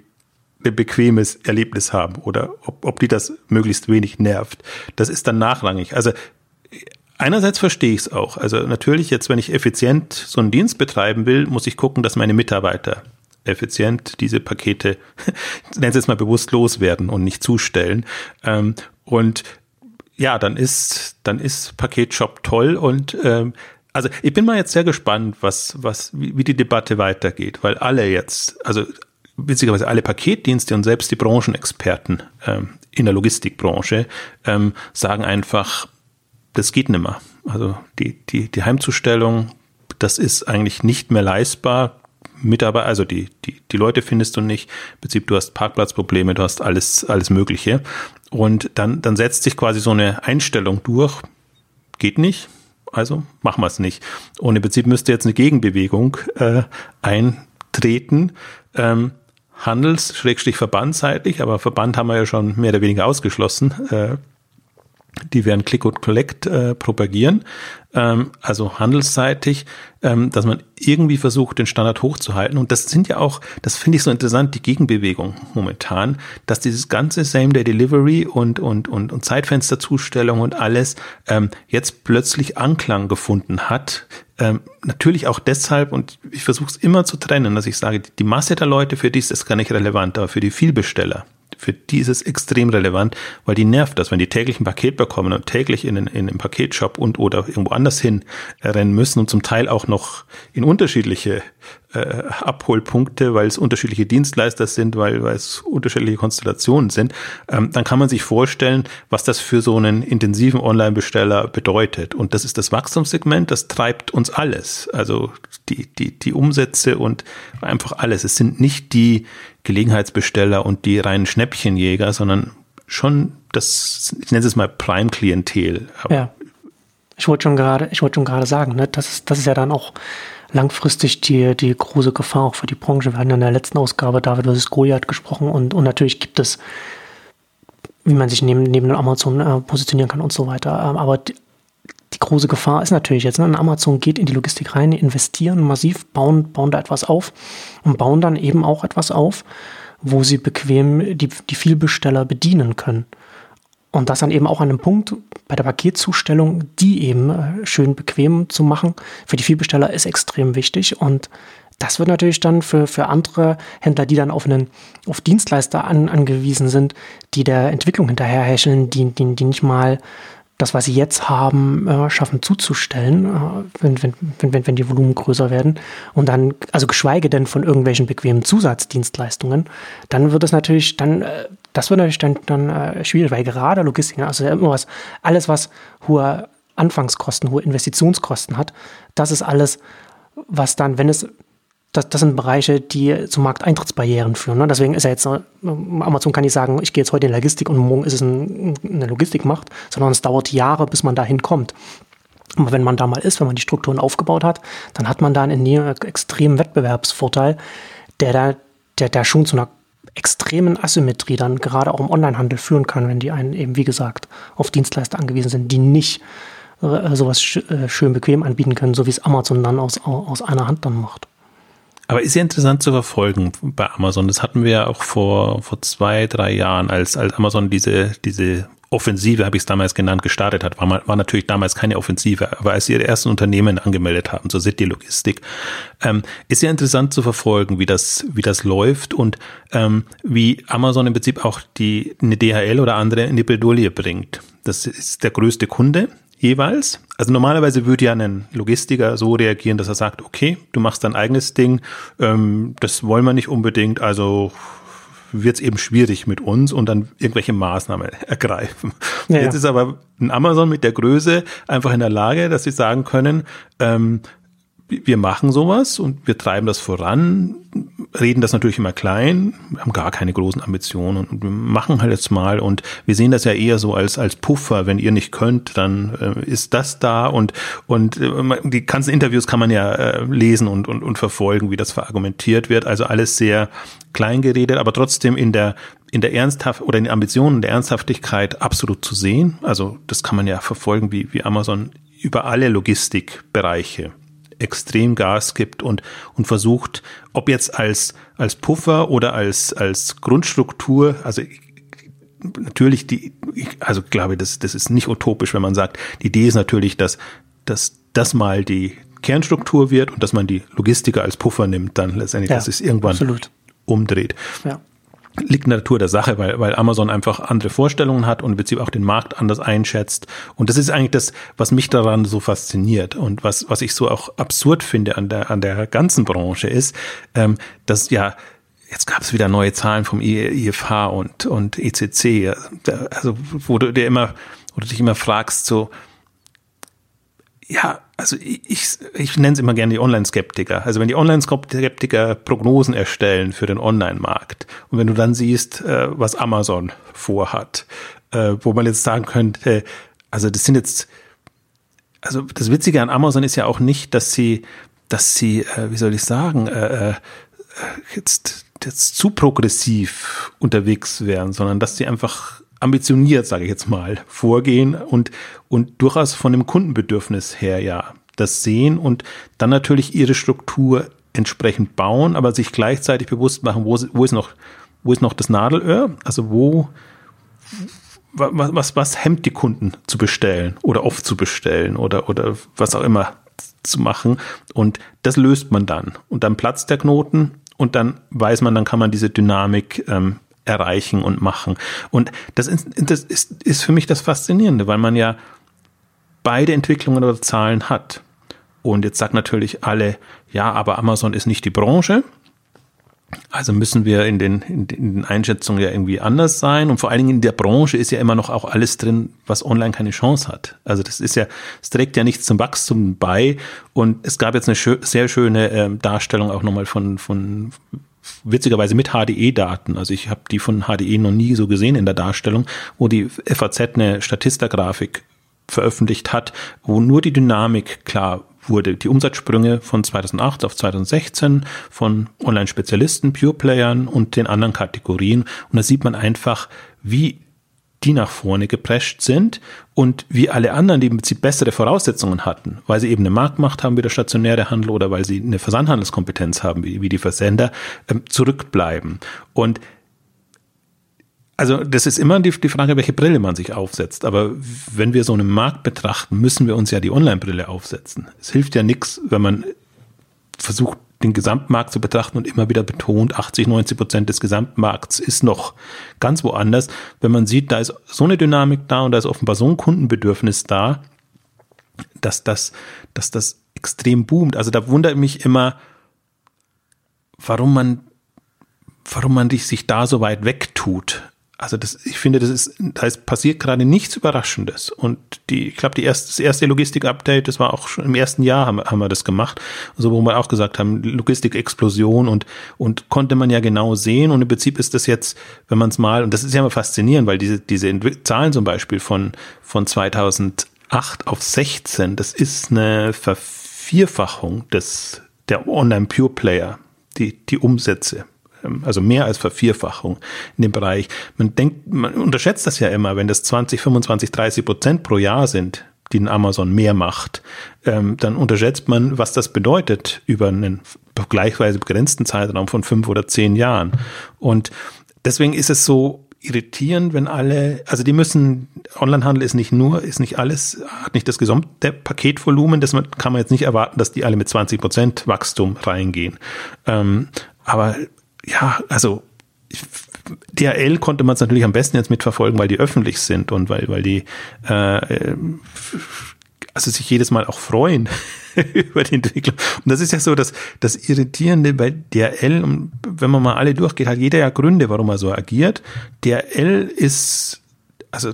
ein bequemes Erlebnis haben oder ob, ob die das möglichst wenig nervt. Das ist dann nachrangig. Also Einerseits verstehe ich es auch. Also natürlich jetzt, wenn ich effizient so einen Dienst betreiben will, muss ich gucken, dass meine Mitarbeiter effizient diese Pakete, [LAUGHS] nennen Sie es mal bewusst loswerden und nicht zustellen. Ähm, und ja, dann ist, dann ist Paketshop toll und ähm, also ich bin mal jetzt sehr gespannt, was, was, wie, die Debatte weitergeht, weil alle jetzt, also witzigerweise alle Paketdienste und selbst die Branchenexperten ähm, in der Logistikbranche sagen einfach, das geht nicht mehr. Also die, die, die Heimzustellung, das ist eigentlich nicht mehr leistbar. Mitarbeiter, also die, die, die Leute findest du nicht. Im Prinzip, du hast Parkplatzprobleme, du hast alles, alles Mögliche. Und dann, dann setzt sich quasi so eine Einstellung durch. Geht nicht. Also machen wir es nicht. Und im Prinzip müsste jetzt eine Gegenbewegung äh, eintreten. Ähm, Handels-verbandsseitig, aber Verband haben wir ja schon mehr oder weniger ausgeschlossen. Äh, die werden Click und Collect äh, propagieren, ähm, also handelsseitig, ähm, dass man irgendwie versucht, den Standard hochzuhalten. Und das sind ja auch, das finde ich so interessant, die Gegenbewegung momentan, dass dieses ganze Same-Day-Delivery und, und, und, und Zeitfensterzustellung und alles ähm, jetzt plötzlich Anklang gefunden hat. Ähm, natürlich auch deshalb, und ich versuche es immer zu trennen, dass ich sage, die Masse der Leute, für die ist das gar nicht relevant, aber für die Vielbesteller, für die ist es extrem relevant, weil die nervt das, wenn die täglich ein Paket bekommen und täglich in, in den Paketshop und oder irgendwo anders hin rennen müssen und zum Teil auch noch in unterschiedliche äh, Abholpunkte, weil es unterschiedliche Dienstleister sind, weil, weil es unterschiedliche Konstellationen sind, ähm, dann kann man sich vorstellen, was das für so einen intensiven Online-Besteller bedeutet. Und das ist das Wachstumssegment, das treibt uns alles. Also die, die, die Umsätze und einfach alles. Es sind nicht die Gelegenheitsbesteller und die reinen Schnäppchenjäger, sondern schon das, ich nenne es mal Prime-Klientel. Ja. Ich wollte schon gerade, ich wollte schon gerade sagen, ne, das das ist ja dann auch langfristig die, die große Gefahr auch für die Branche. Wir hatten in der letzten Ausgabe David vs. Goliath gesprochen und, und natürlich gibt es, wie man sich neben, neben Amazon äh, positionieren kann und so weiter. Ähm, aber die, die, große Gefahr ist natürlich jetzt, ne, Amazon geht in die Logistik rein, investieren massiv, bauen, bauen da etwas auf und bauen dann eben auch etwas auf, wo sie bequem die, die Vielbesteller bedienen können. Und das dann eben auch an einem Punkt bei der Paketzustellung, die eben äh, schön bequem zu machen, für die Vielbesteller ist extrem wichtig. Und das wird natürlich dann für, für andere Händler, die dann auf, einen, auf Dienstleister an, angewiesen sind, die der Entwicklung hinterherhäscheln, die, die, die nicht mal das, was sie jetzt haben, äh, schaffen zuzustellen, äh, wenn, wenn, wenn, wenn die Volumen größer werden. Und dann, also geschweige denn von irgendwelchen bequemen Zusatzdienstleistungen, dann wird es natürlich, dann, äh, das wird natürlich dann, dann äh, schwierig, weil gerade Logistik, also immer was, alles, was hohe Anfangskosten, hohe Investitionskosten hat, das ist alles, was dann, wenn es das, das sind Bereiche, die zu Markteintrittsbarrieren führen. Ne? Deswegen ist ja jetzt, äh, Amazon kann nicht sagen, ich gehe jetzt heute in Logistik und morgen ist es ein, eine Logistikmacht, sondern es dauert Jahre, bis man dahin kommt. Aber wenn man da mal ist, wenn man die Strukturen aufgebaut hat, dann hat man da einen extremen Wettbewerbsvorteil, der da, der, der schon zu einer extremen Asymmetrie dann gerade auch im Onlinehandel führen kann, wenn die einen eben, wie gesagt, auf Dienstleister angewiesen sind, die nicht äh, sowas sch äh, schön bequem anbieten können, so wie es Amazon dann aus, aus einer Hand dann macht. Aber ist ja interessant zu verfolgen bei Amazon. Das hatten wir ja auch vor, vor zwei, drei Jahren, als, als Amazon diese, diese Offensive, habe ich es damals genannt, gestartet hat, war, mal, war natürlich damals keine Offensive, aber als sie ihre ersten Unternehmen angemeldet haben, so City Logistik, ähm, ist ja interessant zu verfolgen, wie das, wie das läuft und ähm, wie Amazon im Prinzip auch die eine DHL oder andere in die Bredouille bringt. Das ist der größte Kunde jeweils. Also normalerweise würde ja ein Logistiker so reagieren, dass er sagt, okay, du machst dein eigenes Ding, ähm, das wollen wir nicht unbedingt, also wird es eben schwierig mit uns und dann irgendwelche Maßnahmen [LAUGHS] ergreifen. Ja, Jetzt ist aber ein Amazon mit der Größe einfach in der Lage, dass sie sagen können, ähm, wir machen sowas und wir treiben das voran, reden das natürlich immer klein, haben gar keine großen Ambitionen und wir machen halt jetzt mal und wir sehen das ja eher so als als Puffer, wenn ihr nicht könnt, dann äh, ist das da und und äh, die ganzen Interviews kann man ja äh, lesen und, und und verfolgen, wie das verargumentiert wird, also alles sehr klein geredet, aber trotzdem in der in der Ernsthaft oder in den Ambitionen der Ernsthaftigkeit absolut zu sehen. Also das kann man ja verfolgen, wie wie Amazon über alle Logistikbereiche extrem Gas gibt und, und versucht, ob jetzt als, als Puffer oder als, als Grundstruktur, also natürlich die, also glaube das, das ist nicht utopisch, wenn man sagt, die Idee ist natürlich, dass, dass das mal die Kernstruktur wird und dass man die Logistiker als Puffer nimmt, dann letztendlich, ja, dass es irgendwann absolut. umdreht. Ja liegt in der Natur der Sache, weil, weil Amazon einfach andere Vorstellungen hat und im Prinzip auch den Markt anders einschätzt. Und das ist eigentlich das, was mich daran so fasziniert und was, was ich so auch absurd finde an der, an der ganzen Branche ist, ähm, dass ja, jetzt gab es wieder neue Zahlen vom IFH und, und ECC, also wo du dir immer, wo du dich immer fragst, so, ja, also ich, ich nenne es immer gerne die Online-Skeptiker. Also wenn die Online-Skeptiker Prognosen erstellen für den Online-Markt und wenn du dann siehst, äh, was Amazon vorhat, äh, wo man jetzt sagen könnte, also das sind jetzt, also das Witzige an Amazon ist ja auch nicht, dass sie, dass sie, äh, wie soll ich sagen, jetzt, jetzt zu progressiv unterwegs wären, sondern dass sie einfach ambitioniert, sage ich jetzt mal, vorgehen und, und durchaus von dem Kundenbedürfnis her ja das sehen und dann natürlich ihre Struktur entsprechend bauen, aber sich gleichzeitig bewusst machen, wo, wo ist noch, wo ist noch das Nadelöhr? Also wo, was, was, was hemmt die Kunden zu bestellen oder oft zu bestellen oder, oder was auch immer zu machen. Und das löst man dann. Und dann platzt der Knoten und dann weiß man, dann kann man diese Dynamik ähm, erreichen und machen. Und das ist, das ist, ist für mich das Faszinierende, weil man ja beide Entwicklungen oder Zahlen hat. Und jetzt sagt natürlich alle, ja, aber Amazon ist nicht die Branche. Also müssen wir in den, in den Einschätzungen ja irgendwie anders sein. Und vor allen Dingen in der Branche ist ja immer noch auch alles drin, was online keine Chance hat. Also das ist ja, es trägt ja nichts zum Wachstum bei. Und es gab jetzt eine schö sehr schöne äh, Darstellung auch nochmal von, von witzigerweise mit HDE-Daten. Also ich habe die von HDE noch nie so gesehen in der Darstellung, wo die FAZ eine Statista-Grafik veröffentlicht hat, wo nur die Dynamik klar wurde. Die Umsatzsprünge von 2008 auf 2016 von Online-Spezialisten, Pure-Playern und den anderen Kategorien. Und da sieht man einfach, wie die nach vorne geprescht sind und wie alle anderen, die im Prinzip bessere Voraussetzungen hatten, weil sie eben eine Marktmacht haben wie der stationäre Handel oder weil sie eine Versandhandelskompetenz haben wie, wie die Versender, ähm, zurückbleiben. Und also das ist immer die, die Frage, welche Brille man sich aufsetzt. Aber wenn wir so einen Markt betrachten, müssen wir uns ja die Online-Brille aufsetzen. Es hilft ja nichts, wenn man versucht, den Gesamtmarkt zu betrachten und immer wieder betont, 80, 90 Prozent des Gesamtmarkts ist noch ganz woanders. Wenn man sieht, da ist so eine Dynamik da und da ist offenbar so ein Kundenbedürfnis da, dass das, dass das extrem boomt. Also da wundert mich immer, warum man, warum man sich da so weit wegtut also das, ich finde, das ist, da ist passiert gerade nichts Überraschendes. Und die, ich glaube, die erste, das erste Logistik-Update, das war auch schon im ersten Jahr haben, haben wir das gemacht. Also wo wir auch gesagt haben, Logistik-Explosion und, und konnte man ja genau sehen. Und im Prinzip ist das jetzt, wenn man es mal, und das ist ja immer faszinierend, weil diese, diese Zahlen zum Beispiel von, von 2008 auf 16, das ist eine Vervierfachung des, der Online-Pure-Player, die, die Umsätze also mehr als Vervierfachung in dem Bereich. Man denkt, man unterschätzt das ja immer, wenn das 20, 25, 30 Prozent pro Jahr sind, die ein Amazon mehr macht, ähm, dann unterschätzt man, was das bedeutet über einen gleichweise begrenzten Zeitraum von fünf oder zehn Jahren. Und deswegen ist es so irritierend, wenn alle, also die müssen, Onlinehandel ist nicht nur, ist nicht alles, hat nicht das gesamte Paketvolumen, das kann man jetzt nicht erwarten, dass die alle mit 20 Prozent Wachstum reingehen. Ähm, aber ja, also DHL konnte man es natürlich am besten jetzt mitverfolgen, weil die öffentlich sind und weil, weil die äh, also sich jedes Mal auch freuen [LAUGHS] über die Entwicklung. Und das ist ja so, dass das Irritierende bei DHL, wenn man mal alle durchgeht, hat jeder ja Gründe, warum er so agiert. DHL ist also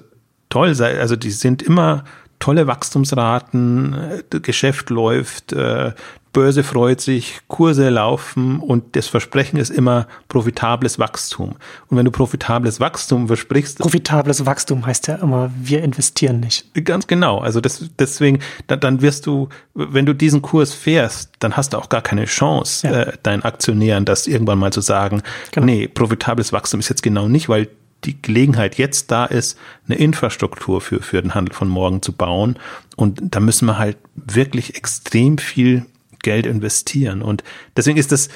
toll, also die sind immer tolle Wachstumsraten, äh, Geschäft läuft, äh, Börse freut sich, Kurse laufen und das Versprechen ist immer profitables Wachstum. Und wenn du profitables Wachstum versprichst. Profitables Wachstum heißt ja immer, wir investieren nicht. Ganz genau. Also das, deswegen, dann wirst du, wenn du diesen Kurs fährst, dann hast du auch gar keine Chance, ja. äh, deinen Aktionären das irgendwann mal zu sagen, genau. nee, profitables Wachstum ist jetzt genau nicht, weil die Gelegenheit jetzt da ist, eine Infrastruktur für, für den Handel von morgen zu bauen. Und da müssen wir halt wirklich extrem viel Geld investieren. Und deswegen ist das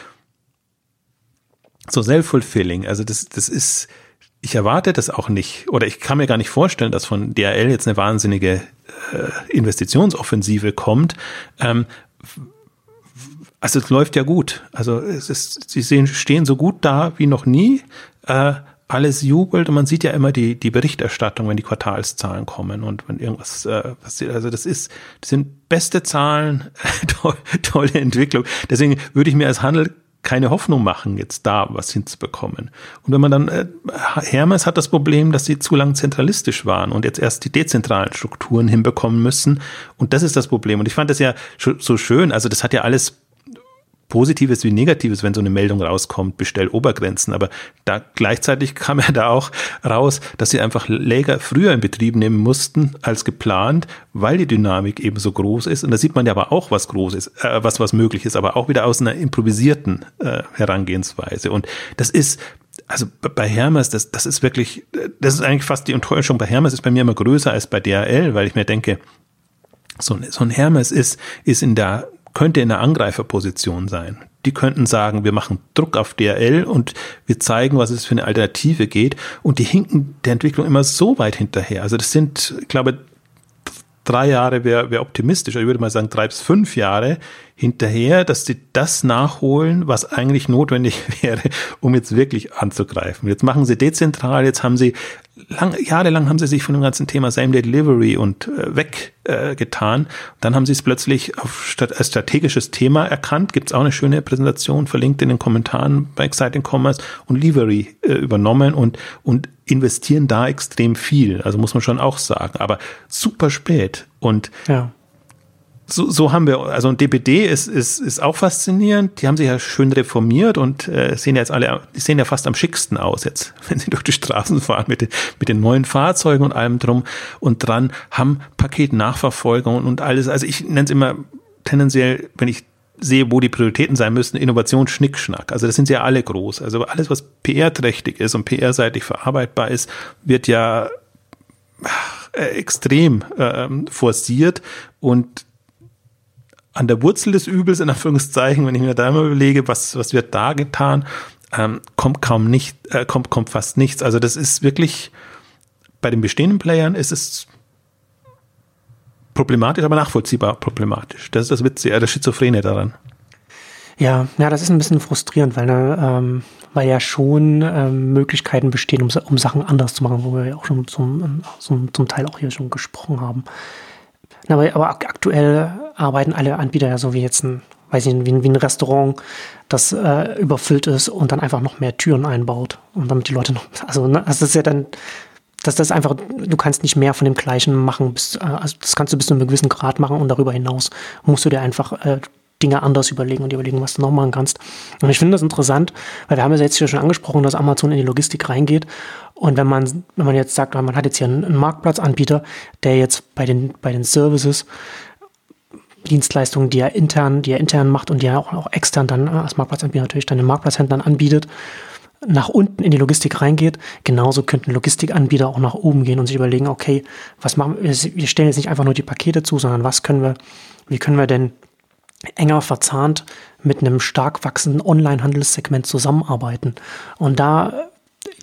so self-fulfilling. Also das, das ist, ich erwarte das auch nicht, oder ich kann mir gar nicht vorstellen, dass von DRL jetzt eine wahnsinnige äh, Investitionsoffensive kommt. Ähm, also es läuft ja gut. Also es ist, sie sehen, stehen so gut da wie noch nie. Äh, alles jubelt und man sieht ja immer die, die Berichterstattung, wenn die Quartalszahlen kommen und wenn irgendwas äh, passiert. Also das ist, das sind beste Zahlen, [LAUGHS] to tolle Entwicklung. Deswegen würde ich mir als Handel keine Hoffnung machen, jetzt da was hinzubekommen. Und wenn man dann, äh, Hermes hat das Problem, dass sie zu lang zentralistisch waren und jetzt erst die dezentralen Strukturen hinbekommen müssen. Und das ist das Problem. Und ich fand das ja so schön. Also das hat ja alles Positives wie Negatives, wenn so eine Meldung rauskommt, bestell Obergrenzen. Aber da gleichzeitig kam ja da auch raus, dass sie einfach Läger früher in Betrieb nehmen mussten als geplant, weil die Dynamik eben so groß ist. Und da sieht man ja aber auch, was groß ist, äh, was was möglich ist, aber auch wieder aus einer improvisierten äh, Herangehensweise. Und das ist also bei Hermes, das, das ist wirklich, das ist eigentlich fast die Enttäuschung bei Hermes ist bei mir immer größer als bei DHL, weil ich mir denke, so, so ein Hermes ist, ist in der könnte in der Angreiferposition sein. Die könnten sagen, wir machen Druck auf DRL und wir zeigen, was es für eine Alternative geht. Und die hinken der Entwicklung immer so weit hinterher. Also das sind, ich glaube, drei Jahre wäre wär optimistisch. Ich würde mal sagen, drei bis fünf Jahre hinterher, dass sie das nachholen, was eigentlich notwendig [LAUGHS] wäre, um jetzt wirklich anzugreifen. Jetzt machen sie dezentral, jetzt haben sie lang, jahrelang haben sie sich von dem ganzen Thema Same-Day Delivery und äh, weggetan. Äh, Dann haben sie es plötzlich auf, als strategisches Thema erkannt. Gibt es auch eine schöne Präsentation, verlinkt in den Kommentaren bei Exciting Commerce und Livery äh, übernommen und, und investieren da extrem viel. Also muss man schon auch sagen. Aber super spät. Und ja so, so haben wir, also DPD ist, ist, ist auch faszinierend. Die haben sich ja schön reformiert und äh, sehen jetzt alle, die sehen ja fast am schicksten aus jetzt, [LAUGHS] wenn sie durch die Straßen fahren mit den, mit den neuen Fahrzeugen und allem drum und dran, haben Paketnachverfolgung und alles. Also ich nenne es immer tendenziell, wenn ich sehe, wo die Prioritäten sein müssen, Innovation, Schnickschnack. Also das sind ja alle groß. Also alles, was PR-trächtig ist und PR-seitig verarbeitbar ist, wird ja äh, extrem äh, forciert und an der Wurzel des Übels, in Anführungszeichen, wenn ich mir da immer überlege, was, was wird da getan, ähm, kommt kaum nicht, äh, kommt, kommt fast nichts. Also das ist wirklich, bei den bestehenden Playern ist es problematisch, aber nachvollziehbar problematisch. Das ist das Witzige, das Schizophrene daran. Ja, ja, das ist ein bisschen frustrierend, weil, ähm, weil ja schon ähm, Möglichkeiten bestehen, um, um Sachen anders zu machen, wo wir ja auch schon zum, zum, zum Teil auch hier schon gesprochen haben. Aber, aber aktuell arbeiten alle Anbieter ja so wie jetzt ein weiß ich, wie, wie ein Restaurant, das äh, überfüllt ist und dann einfach noch mehr Türen einbaut. Und damit die Leute noch, also ne, das ist ja dann, dass das einfach, du kannst nicht mehr von dem Gleichen machen, bis, äh, also das kannst du bis zu einem gewissen Grad machen und darüber hinaus musst du dir einfach äh, Dinge anders überlegen und überlegen, was du noch machen kannst. Und ich finde das interessant, weil wir haben ja jetzt hier schon angesprochen, dass Amazon in die Logistik reingeht. Und wenn man, wenn man jetzt sagt, man hat jetzt hier einen Marktplatzanbieter, der jetzt bei den, bei den Services Dienstleistungen, die er intern, die er intern macht und die er auch, auch extern dann äh, als Marktplatzanbieter natürlich dann den Marktplatzhändlern anbietet, nach unten in die Logistik reingeht. Genauso könnten Logistikanbieter auch nach oben gehen und sich überlegen, okay, was machen wir? Wir stellen jetzt nicht einfach nur die Pakete zu, sondern was können wir, wie können wir denn enger verzahnt mit einem stark wachsenden Online-Handelssegment zusammenarbeiten? Und da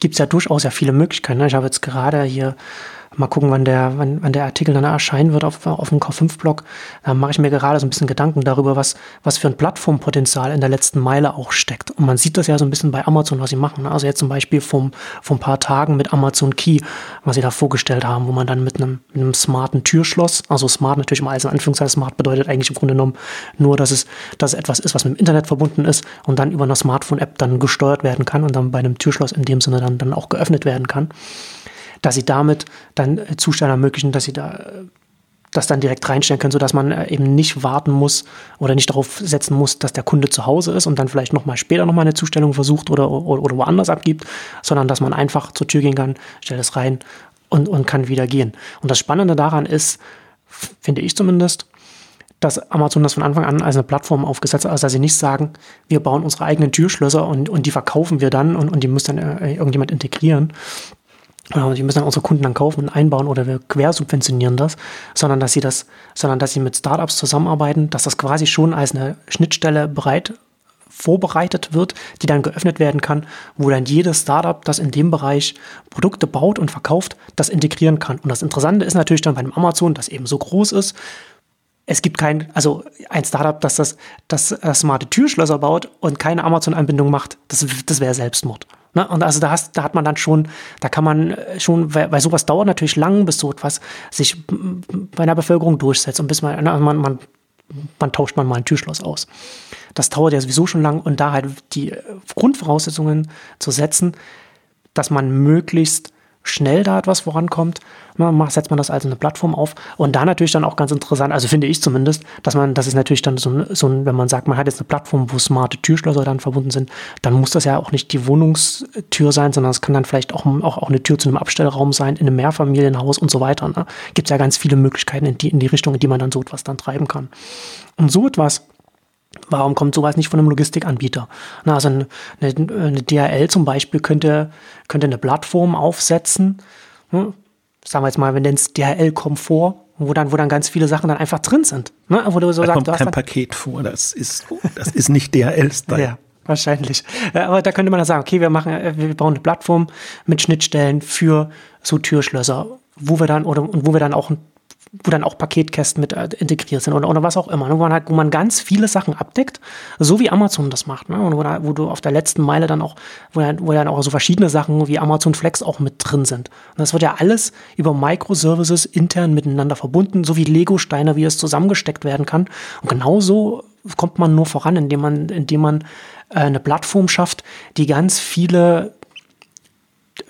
gibt es ja durchaus ja viele Möglichkeiten. Ne? Ich habe jetzt gerade hier Mal gucken, wann der, wann, wann der Artikel dann erscheinen wird auf, auf dem K5-Blog. Da mache ich mir gerade so ein bisschen Gedanken darüber, was, was für ein Plattformpotenzial in der letzten Meile auch steckt. Und man sieht das ja so ein bisschen bei Amazon, was sie machen. Also jetzt zum Beispiel vom, vor ein paar Tagen mit Amazon Key, was sie da vorgestellt haben, wo man dann mit einem, mit einem smarten Türschloss, also smart natürlich mal als in Anführungszeichen smart bedeutet eigentlich im Grunde genommen nur, dass es, dass es etwas ist, was mit dem Internet verbunden ist und dann über eine Smartphone-App dann gesteuert werden kann und dann bei einem Türschloss in dem Sinne dann, dann auch geöffnet werden kann dass sie damit dann äh, Zustände ermöglichen, dass sie da äh, das dann direkt reinstellen können, sodass man äh, eben nicht warten muss oder nicht darauf setzen muss, dass der Kunde zu Hause ist und dann vielleicht nochmal später nochmal eine Zustellung versucht oder, oder, oder woanders abgibt, sondern dass man einfach zur Tür gehen kann, stellt es rein und, und kann wieder gehen. Und das Spannende daran ist, finde ich zumindest, dass Amazon das von Anfang an als eine Plattform aufgesetzt hat, also dass sie nicht sagen, wir bauen unsere eigenen Türschlösser und, und die verkaufen wir dann und, und die muss dann irgendjemand integrieren, die müssen dann unsere Kunden dann kaufen und einbauen oder wir quersubventionieren das, sondern dass sie das, sondern dass sie mit Startups zusammenarbeiten, dass das quasi schon als eine Schnittstelle bereit vorbereitet wird, die dann geöffnet werden kann, wo dann jedes Startup, das in dem Bereich Produkte baut und verkauft, das integrieren kann. Und das Interessante ist natürlich dann bei einem Amazon, das eben so groß ist, es gibt kein, also ein Startup, das das, das, das äh, smarte Türschlösser baut und keine Amazon-Anbindung macht, das, das wäre Selbstmord. Ne? Und also da, hast, da hat man dann schon, da kann man äh, schon, weil, weil sowas dauert natürlich lang, bis so etwas sich bei einer Bevölkerung durchsetzt und bis man, ne, man, man, man tauscht man mal ein Türschloss aus. Das dauert ja sowieso schon lang und da halt die äh, Grundvoraussetzungen zu setzen, dass man möglichst schnell da etwas vorankommt, setzt man das als eine Plattform auf. Und da natürlich dann auch ganz interessant, also finde ich zumindest, dass man, das ist natürlich dann so ein, so ein, wenn man sagt, man hat jetzt eine Plattform, wo smarte Türschlösser dann verbunden sind, dann muss das ja auch nicht die Wohnungstür sein, sondern es kann dann vielleicht auch, auch, auch eine Tür zu einem Abstellraum sein, in einem Mehrfamilienhaus und so weiter. Ne? Gibt es ja ganz viele Möglichkeiten in die, in die Richtung, in die man dann so etwas dann treiben kann. Und so etwas Warum kommt sowas nicht von einem Logistikanbieter? Na, also eine, eine, DHL zum Beispiel könnte, könnte eine Plattform aufsetzen, hm? sagen wir jetzt mal, wir nennen es DHL-Komfort, wo dann, wo dann ganz viele Sachen dann einfach drin sind. Ne? Wo du so da sagst, kommt kein Paket vor, das ist, das ist nicht DHL-Style. [LAUGHS] ja, wahrscheinlich. Aber da könnte man dann sagen, okay, wir machen, äh, wir bauen eine Plattform mit Schnittstellen für so Türschlösser, wo wir dann, oder, wo wir dann auch wo dann auch Paketkästen mit äh, integriert sind oder, oder was auch immer, ne? wo, man halt, wo man ganz viele Sachen abdeckt, so wie Amazon das macht. Ne? Und wo, da, wo du auf der letzten Meile dann auch, wo dann, wo dann auch so verschiedene Sachen wie Amazon Flex auch mit drin sind. Und das wird ja alles über Microservices intern miteinander verbunden, so wie Lego-Steine, wie es zusammengesteckt werden kann. Und genauso kommt man nur voran, indem man, indem man äh, eine Plattform schafft, die ganz viele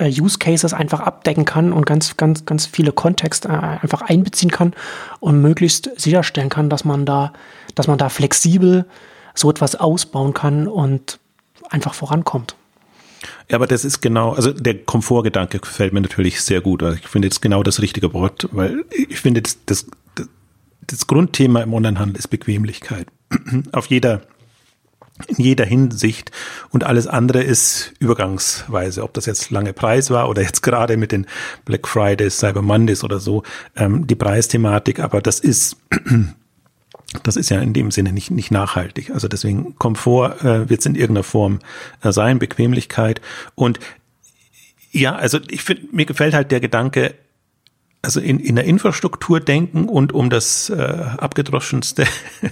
Use Cases einfach abdecken kann und ganz, ganz, ganz viele Kontexte äh, einfach einbeziehen kann und möglichst sicherstellen kann, dass man da, dass man da flexibel so etwas ausbauen kann und einfach vorankommt. Ja, aber das ist genau, also der Komfortgedanke gefällt mir natürlich sehr gut. Also ich finde jetzt genau das richtige Wort, weil ich finde, das, das, das Grundthema im Onlinehandel ist Bequemlichkeit. [CLEARS THROAT] Auf jeder in jeder Hinsicht und alles andere ist Übergangsweise. Ob das jetzt lange Preis war oder jetzt [LAUGHS] gerade mit den Black Fridays, Cyber Mondays oder so, ähm, die Preisthematik, aber das ist [CLEARS THROAT] das ist ja in dem Sinne nicht, nicht nachhaltig. Also deswegen Komfort äh, wird es in irgendeiner Form äh, sein, Bequemlichkeit. Und ja, also ich finde, mir gefällt halt der Gedanke, also in, in der Infrastruktur denken und um das äh, abgedroschenste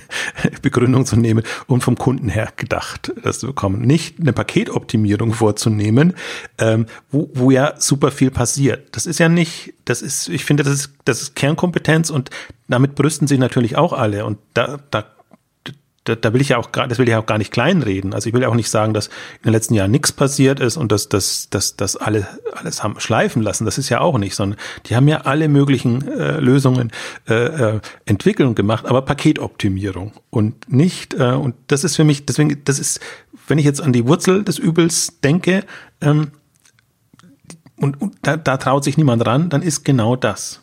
[LAUGHS] Begründung zu nehmen und vom Kunden her gedacht, das zu bekommen. Nicht eine Paketoptimierung vorzunehmen, ähm, wo, wo ja super viel passiert. Das ist ja nicht, das ist, ich finde, das ist, das ist Kernkompetenz und damit brüsten sich natürlich auch alle und da, da da, da will ich ja auch das will ich auch gar nicht kleinreden. Also ich will ja auch nicht sagen, dass in den letzten Jahren nichts passiert ist und dass das dass, dass alle alles haben schleifen lassen. Das ist ja auch nicht, sondern die haben ja alle möglichen äh, Lösungen äh, äh, entwickelt und gemacht, aber Paketoptimierung und nicht äh, und das ist für mich deswegen das ist, wenn ich jetzt an die Wurzel des Übels denke ähm, und, und da, da traut sich niemand ran, dann ist genau das.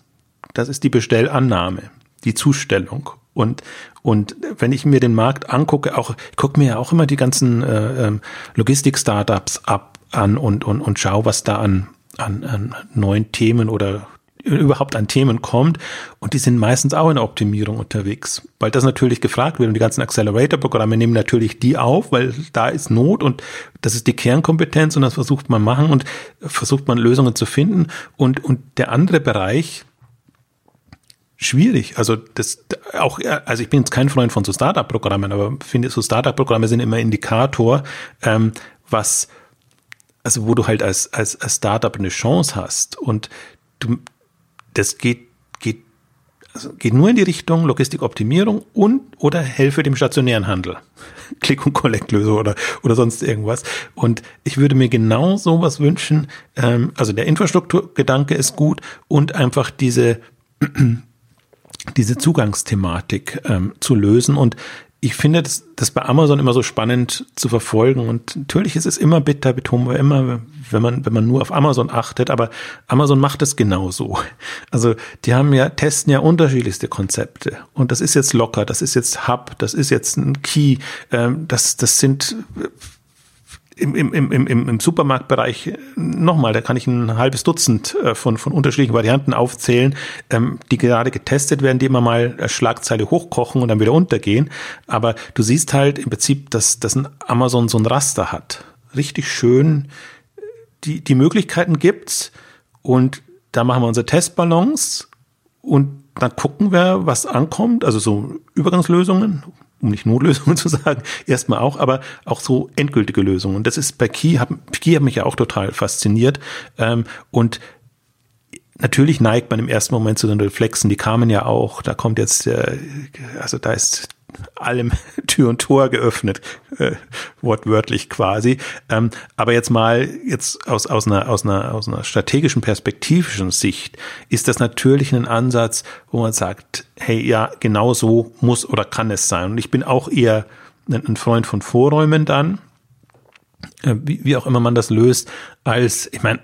Das ist die Bestellannahme, die Zustellung und, und wenn ich mir den Markt angucke, auch, ich gucke mir ja auch immer die ganzen äh, ähm, Logistik-Startups ab an und, und, und schaue, was da an, an, an neuen Themen oder überhaupt an Themen kommt. Und die sind meistens auch in der Optimierung unterwegs, weil das natürlich gefragt wird. Und die ganzen Accelerator-Programme nehmen natürlich die auf, weil da ist Not und das ist die Kernkompetenz und das versucht man machen und versucht man Lösungen zu finden. Und, und der andere Bereich, schwierig. Also das auch, also ich bin jetzt kein Freund von so Startup-Programmen, aber finde so Startup-Programme sind immer Indikator, ähm, was also wo du halt als als, als Startup eine Chance hast und du das geht geht also geht nur in die Richtung Logistikoptimierung und oder helfe dem stationären Handel. [LAUGHS] Click- und Collect-Lösung oder, oder sonst irgendwas. Und ich würde mir genau sowas wünschen. Ähm, also der Infrastrukturgedanke ist gut und einfach diese diese Zugangsthematik ähm, zu lösen. Und ich finde das, das bei Amazon immer so spannend zu verfolgen. Und natürlich ist es immer bitter, betonen wir immer, wenn man, wenn man nur auf Amazon achtet, aber Amazon macht es genauso. Also die haben ja, testen ja unterschiedlichste Konzepte. Und das ist jetzt locker, das ist jetzt Hub, das ist jetzt ein Key, ähm, das, das sind im, im, im, im, Supermarktbereich nochmal, da kann ich ein halbes Dutzend äh, von, von unterschiedlichen Varianten aufzählen, ähm, die gerade getestet werden, die immer mal Schlagzeile hochkochen und dann wieder untergehen. Aber du siehst halt im Prinzip, dass, dass ein Amazon so ein Raster hat. Richtig schön. Die, die Möglichkeiten gibt's und da machen wir unsere Testballons und dann gucken wir, was ankommt. Also so Übergangslösungen, um nicht Notlösungen [LAUGHS] zu sagen, erstmal auch, aber auch so endgültige Lösungen. Und das ist bei Key, hat, Key hat mich ja auch total fasziniert. Ähm, und natürlich neigt man im ersten Moment zu den Reflexen, die kamen ja auch, da kommt jetzt, äh, also da ist allem [LAUGHS] Tür und Tor geöffnet, äh, wortwörtlich quasi. Ähm, aber jetzt mal jetzt aus, aus, einer, aus, einer, aus einer strategischen, perspektivischen Sicht ist das natürlich ein Ansatz, wo man sagt, hey, ja, genau so muss oder kann es sein. Und ich bin auch eher ein, Freund von Vorräumen dann, wie, wie auch immer man das löst, als, ich meine,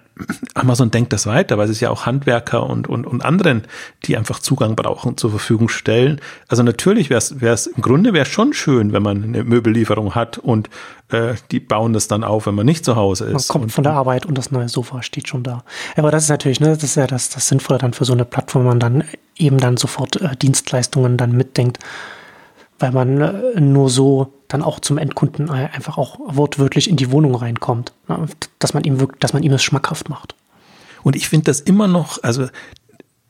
Amazon denkt das weiter, weil es ist ja auch Handwerker und, und, und anderen, die einfach Zugang brauchen, zur Verfügung stellen. Also natürlich wäre es, im Grunde wäre es schon schön, wenn man eine Möbellieferung hat und äh, die bauen das dann auf, wenn man nicht zu Hause ist. Man kommt und, von der Arbeit und das neue Sofa steht schon da. Aber das ist natürlich, ne, das ist ja das, das Sinnvolle dann für so eine Plattform, wenn man dann eben dann sofort äh, Dienstleistungen dann mitdenkt weil man äh, nur so dann auch zum Endkunden einfach auch wortwörtlich in die Wohnung reinkommt, ne? dass man ihm wirkt, dass man ihm es schmackhaft macht. Und ich finde das immer noch, also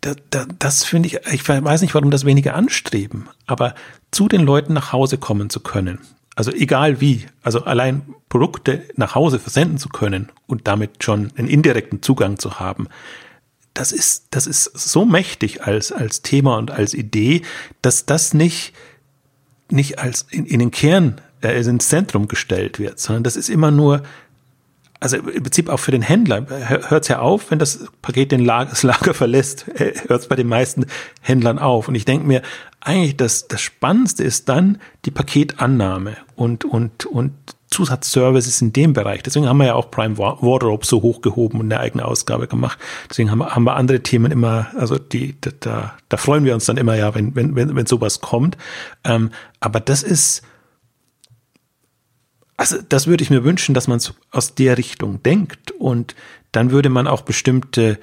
da, da, das finde ich, ich weiß nicht, warum das weniger anstreben, aber zu den Leuten nach Hause kommen zu können, also egal wie, also allein Produkte nach Hause versenden zu können und damit schon einen indirekten Zugang zu haben, das ist, das ist so mächtig als, als Thema und als Idee, dass das nicht, nicht als in, in den Kern, äh, ins Zentrum gestellt wird, sondern das ist immer nur, also im Prinzip auch für den Händler, hört es ja auf, wenn das Paket den Lager, das Lager [LAUGHS] verlässt, hört es bei den meisten Händlern auf. Und ich denke mir, eigentlich das, das Spannendste ist dann die Paketannahme und, und, und Zusatzservices in dem Bereich. Deswegen haben wir ja auch Prime Wardrobe so hochgehoben und eine eigene Ausgabe gemacht. Deswegen haben wir, haben wir andere Themen immer, also die, da, da freuen wir uns dann immer ja, wenn, wenn, wenn, wenn sowas kommt. Ähm, aber das ist, also das würde ich mir wünschen, dass man aus der Richtung denkt und dann würde man auch bestimmte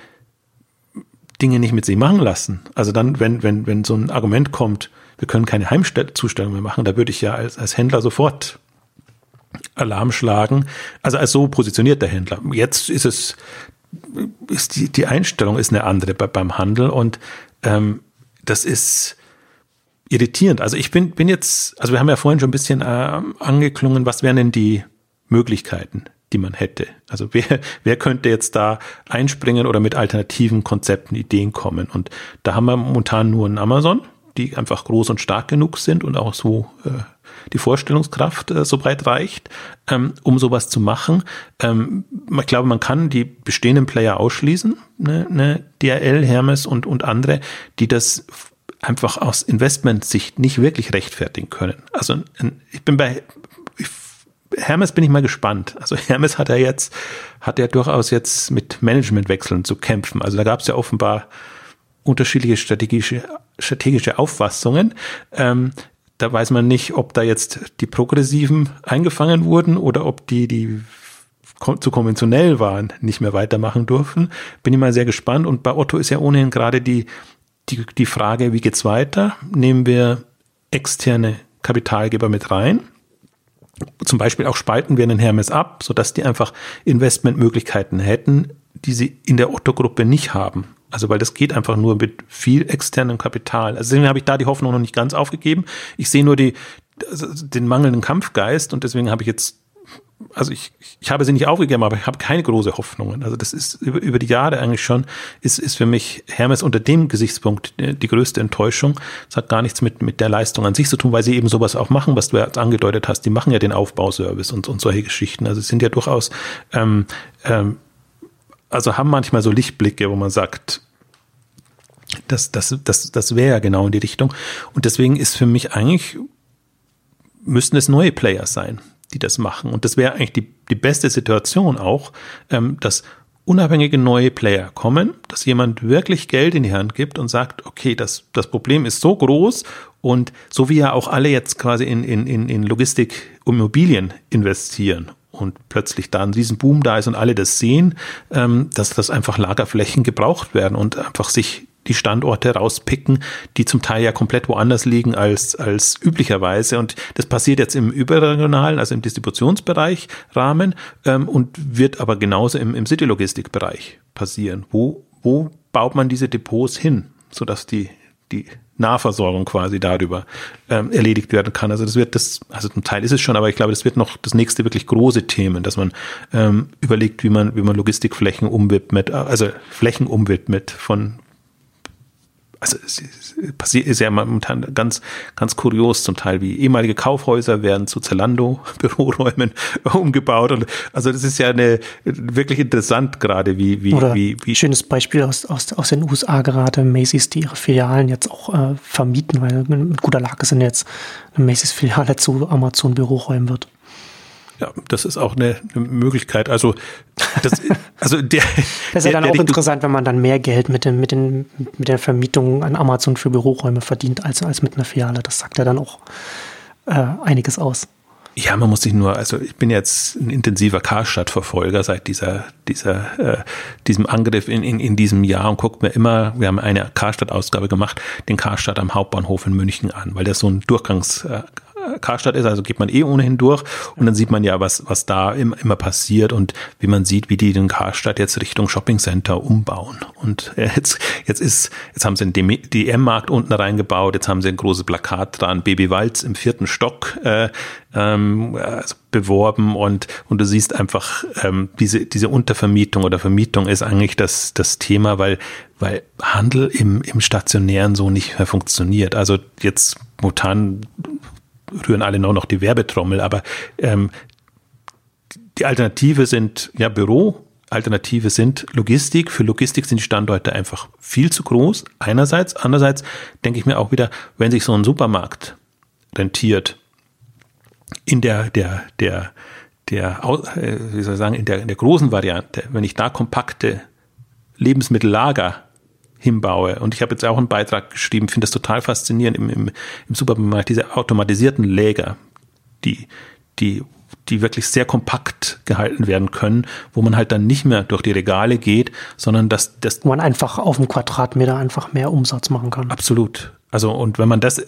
Dinge nicht mit sich machen lassen. Also dann, wenn, wenn, wenn so ein Argument kommt, wir können keine Heimzustellung mehr machen, da würde ich ja als, als Händler sofort Alarm schlagen. Also als so positioniert der Händler. Jetzt ist es, ist die, die Einstellung ist eine andere bei, beim Handel und ähm, das ist irritierend. Also ich bin, bin jetzt, also wir haben ja vorhin schon ein bisschen äh, angeklungen, was wären denn die Möglichkeiten, die man hätte? Also wer, [LAUGHS] wer könnte jetzt da einspringen oder mit alternativen Konzepten, Ideen kommen? Und da haben wir momentan nur ein Amazon, die einfach groß und stark genug sind und auch so äh, die Vorstellungskraft äh, so breit reicht, ähm, um sowas zu machen. Ähm, ich glaube, man kann die bestehenden Player ausschließen, ne, ne, DRL, Hermes und, und andere, die das einfach aus Investmentsicht nicht wirklich rechtfertigen können. Also ich bin bei Hermes bin ich mal gespannt. Also [LAUGHS] Hermes hat ja jetzt, hat ja durchaus jetzt mit Managementwechseln zu kämpfen. Also da gab es ja offenbar unterschiedliche strategische, strategische Auffassungen. Ähm, da weiß man nicht, ob da jetzt die Progressiven eingefangen wurden oder ob die, die zu konventionell waren, nicht mehr weitermachen durften. Bin ich mal sehr gespannt. Und bei Otto ist ja ohnehin gerade die, die, die Frage, wie geht's weiter? Nehmen wir externe Kapitalgeber mit rein? Zum Beispiel auch spalten wir einen Hermes ab, sodass die einfach Investmentmöglichkeiten hätten, die sie in der Otto-Gruppe nicht haben. Also weil das geht einfach nur mit viel externem Kapital. Also deswegen habe ich da die Hoffnung noch nicht ganz aufgegeben. Ich sehe nur die, also den mangelnden Kampfgeist und deswegen habe ich jetzt, also ich, ich habe sie nicht aufgegeben, aber ich habe keine große Hoffnungen. Also das ist über, über die Jahre eigentlich schon, ist, ist für mich Hermes unter dem Gesichtspunkt die, die größte Enttäuschung. Das hat gar nichts mit, mit der Leistung an sich zu tun, weil sie eben sowas auch machen, was du ja angedeutet hast. Die machen ja den Aufbauservice und, und solche Geschichten. Also es sind ja durchaus ähm, ähm, also haben manchmal so Lichtblicke, wo man sagt, das, das, das, das wäre ja genau in die Richtung. Und deswegen ist für mich eigentlich, müssten es neue Player sein, die das machen. Und das wäre eigentlich die, die beste Situation auch, ähm, dass unabhängige neue Player kommen, dass jemand wirklich Geld in die Hand gibt und sagt, okay, das, das Problem ist so groß und so wie ja auch alle jetzt quasi in, in, in Logistik Immobilien investieren und plötzlich da ein Riesenboom da ist und alle das sehen, ähm, dass das einfach Lagerflächen gebraucht werden und einfach sich die Standorte rauspicken, die zum Teil ja komplett woanders liegen als, als üblicherweise. Und das passiert jetzt im überregionalen, also im Distributionsbereich Rahmen ähm, und wird aber genauso im, im City-Logistik-Bereich passieren. Wo, wo baut man diese Depots hin, sodass die, die Nahversorgung quasi darüber ähm, erledigt werden kann. Also das wird das, also zum Teil ist es schon, aber ich glaube, das wird noch das nächste wirklich große Themen, dass man ähm, überlegt, wie man, wie man Logistikflächen umwidmet, also Flächen umwidmet von also es passiert ist ja momentan ganz, ganz kurios zum Teil, wie ehemalige Kaufhäuser werden zu Zalando-Büroräumen [LAUGHS] [LAUGHS] umgebaut. Und also das ist ja eine wirklich interessant gerade, wie, wie, Oder wie, wie. Schönes Beispiel aus, aus, aus den USA gerade, Macy's, die ihre Filialen jetzt auch äh, vermieten, weil mit guter Lage sind jetzt eine Macy's-Filiale zu Amazon-Büroräumen wird. Ja, das ist auch eine, eine Möglichkeit. Also, das, [LAUGHS] also der. das ist ja dann auch interessant, wenn man dann mehr Geld mit, dem, mit, den, mit der Vermietung an Amazon für Büroräume verdient, als, als mit einer Filiale. Das sagt ja dann auch äh, einiges aus. Ja, man muss sich nur, also ich bin jetzt ein intensiver Karstadt-Verfolger seit dieser, dieser, äh, diesem Angriff in, in, in diesem Jahr und guckt mir immer, wir haben eine Karstadt-Ausgabe gemacht, den Karstadt am Hauptbahnhof in München an, weil das so ein Durchgangs, äh, Karstadt ist, also geht man eh ohnehin durch und dann sieht man ja, was, was da immer, immer passiert und wie man sieht, wie die den Karstadt jetzt Richtung Shoppingcenter umbauen. Und jetzt, jetzt ist, jetzt haben sie den DM-Markt unten reingebaut, jetzt haben sie ein großes Plakat dran, Baby Walz im vierten Stock äh, ähm, also beworben und, und du siehst einfach, ähm, diese, diese Untervermietung oder Vermietung ist eigentlich das, das Thema, weil, weil Handel im, im Stationären so nicht mehr funktioniert. Also jetzt momentan rühren alle nur noch die Werbetrommel, aber ähm, die Alternative sind ja Büro, Alternative sind Logistik. Für Logistik sind die Standorte einfach viel zu groß. Einerseits, andererseits denke ich mir auch wieder, wenn sich so ein Supermarkt rentiert in der der der der äh, wie soll ich sagen in der in der großen Variante, wenn ich da kompakte Lebensmittellager hinbaue. Und ich habe jetzt auch einen Beitrag geschrieben, finde das total faszinierend im, im, im Supermarkt, diese automatisierten Läger, die, die, die wirklich sehr kompakt gehalten werden können, wo man halt dann nicht mehr durch die Regale geht, sondern dass das. Wo man einfach auf dem Quadratmeter einfach mehr Umsatz machen kann. Absolut. Also, und wenn man das,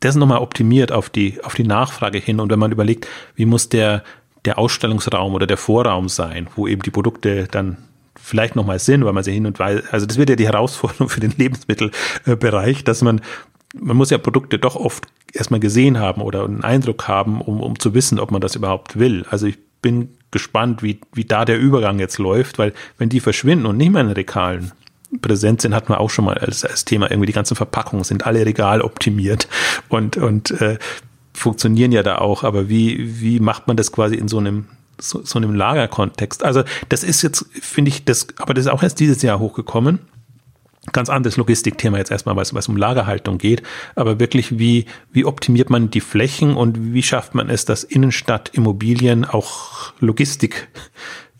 das nochmal optimiert auf die, auf die Nachfrage hin und wenn man überlegt, wie muss der, der Ausstellungsraum oder der Vorraum sein, wo eben die Produkte dann vielleicht nochmal Sinn, weil man sie hin und weiter, also das wird ja die Herausforderung für den Lebensmittelbereich, dass man, man muss ja Produkte doch oft erstmal gesehen haben oder einen Eindruck haben, um, um zu wissen, ob man das überhaupt will. Also ich bin gespannt, wie, wie da der Übergang jetzt läuft, weil wenn die verschwinden und nicht mehr in den Regalen präsent sind, hatten wir auch schon mal als, als Thema. Irgendwie die ganzen Verpackungen sind alle regal optimiert und, und äh, funktionieren ja da auch. Aber wie, wie macht man das quasi in so einem so, so einem Lagerkontext? Also das ist jetzt, finde ich, das, aber das ist auch erst dieses Jahr hochgekommen ganz anderes Logistikthema jetzt erstmal, weil es um Lagerhaltung geht, aber wirklich, wie, wie optimiert man die Flächen und wie schafft man es, dass Innenstadtimmobilien auch Logistik,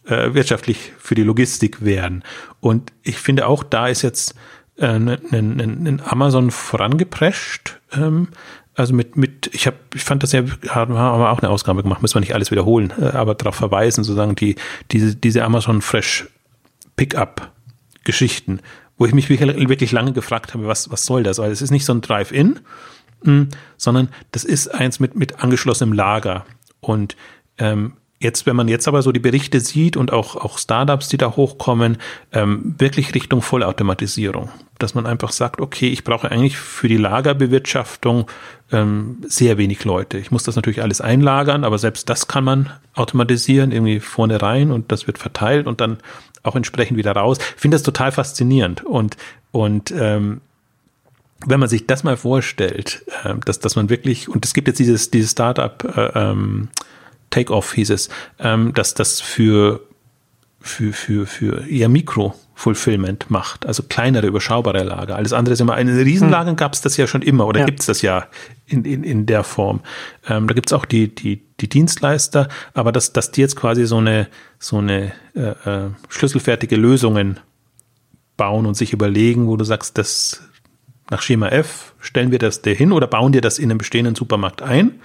äh, wirtschaftlich für die Logistik werden. Und ich finde auch, da ist jetzt äh, ein, ein, ein Amazon vorangeprescht, ähm, also mit, mit, ich habe, ich fand das ja, haben wir auch eine Ausgabe gemacht, müssen wir nicht alles wiederholen, äh, aber darauf verweisen, sozusagen die, diese, diese Amazon Fresh Pickup Geschichten, wo ich mich wirklich lange gefragt habe, was, was soll das? Weil es ist nicht so ein Drive-In, hm, sondern das ist eins mit, mit angeschlossenem Lager. Und ähm, jetzt, wenn man jetzt aber so die Berichte sieht und auch, auch Startups, die da hochkommen, ähm, wirklich Richtung Vollautomatisierung. Dass man einfach sagt, okay, ich brauche eigentlich für die Lagerbewirtschaftung ähm, sehr wenig Leute. Ich muss das natürlich alles einlagern, aber selbst das kann man automatisieren, irgendwie vorne rein und das wird verteilt und dann auch entsprechend wieder raus. Ich finde das total faszinierend und, und ähm, wenn man sich das mal vorstellt, äh, dass, dass man wirklich, und es gibt jetzt dieses, dieses Startup, äh, ähm, Take-Off hieß es, ähm, dass das für, für, für, für eher Mikro-Fulfillment macht, also kleinere, überschaubare Lager. Alles andere ist immer, in Riesenlagern hm. gab es das ja schon immer oder ja. gibt es das ja in, in, in der Form. Ähm, da gibt es auch die, die, die Dienstleister, aber dass, dass die jetzt quasi so eine, so eine äh, äh, schlüsselfertige Lösungen bauen und sich überlegen, wo du sagst, das nach Schema F stellen wir das dir hin oder bauen dir das in einem bestehenden Supermarkt ein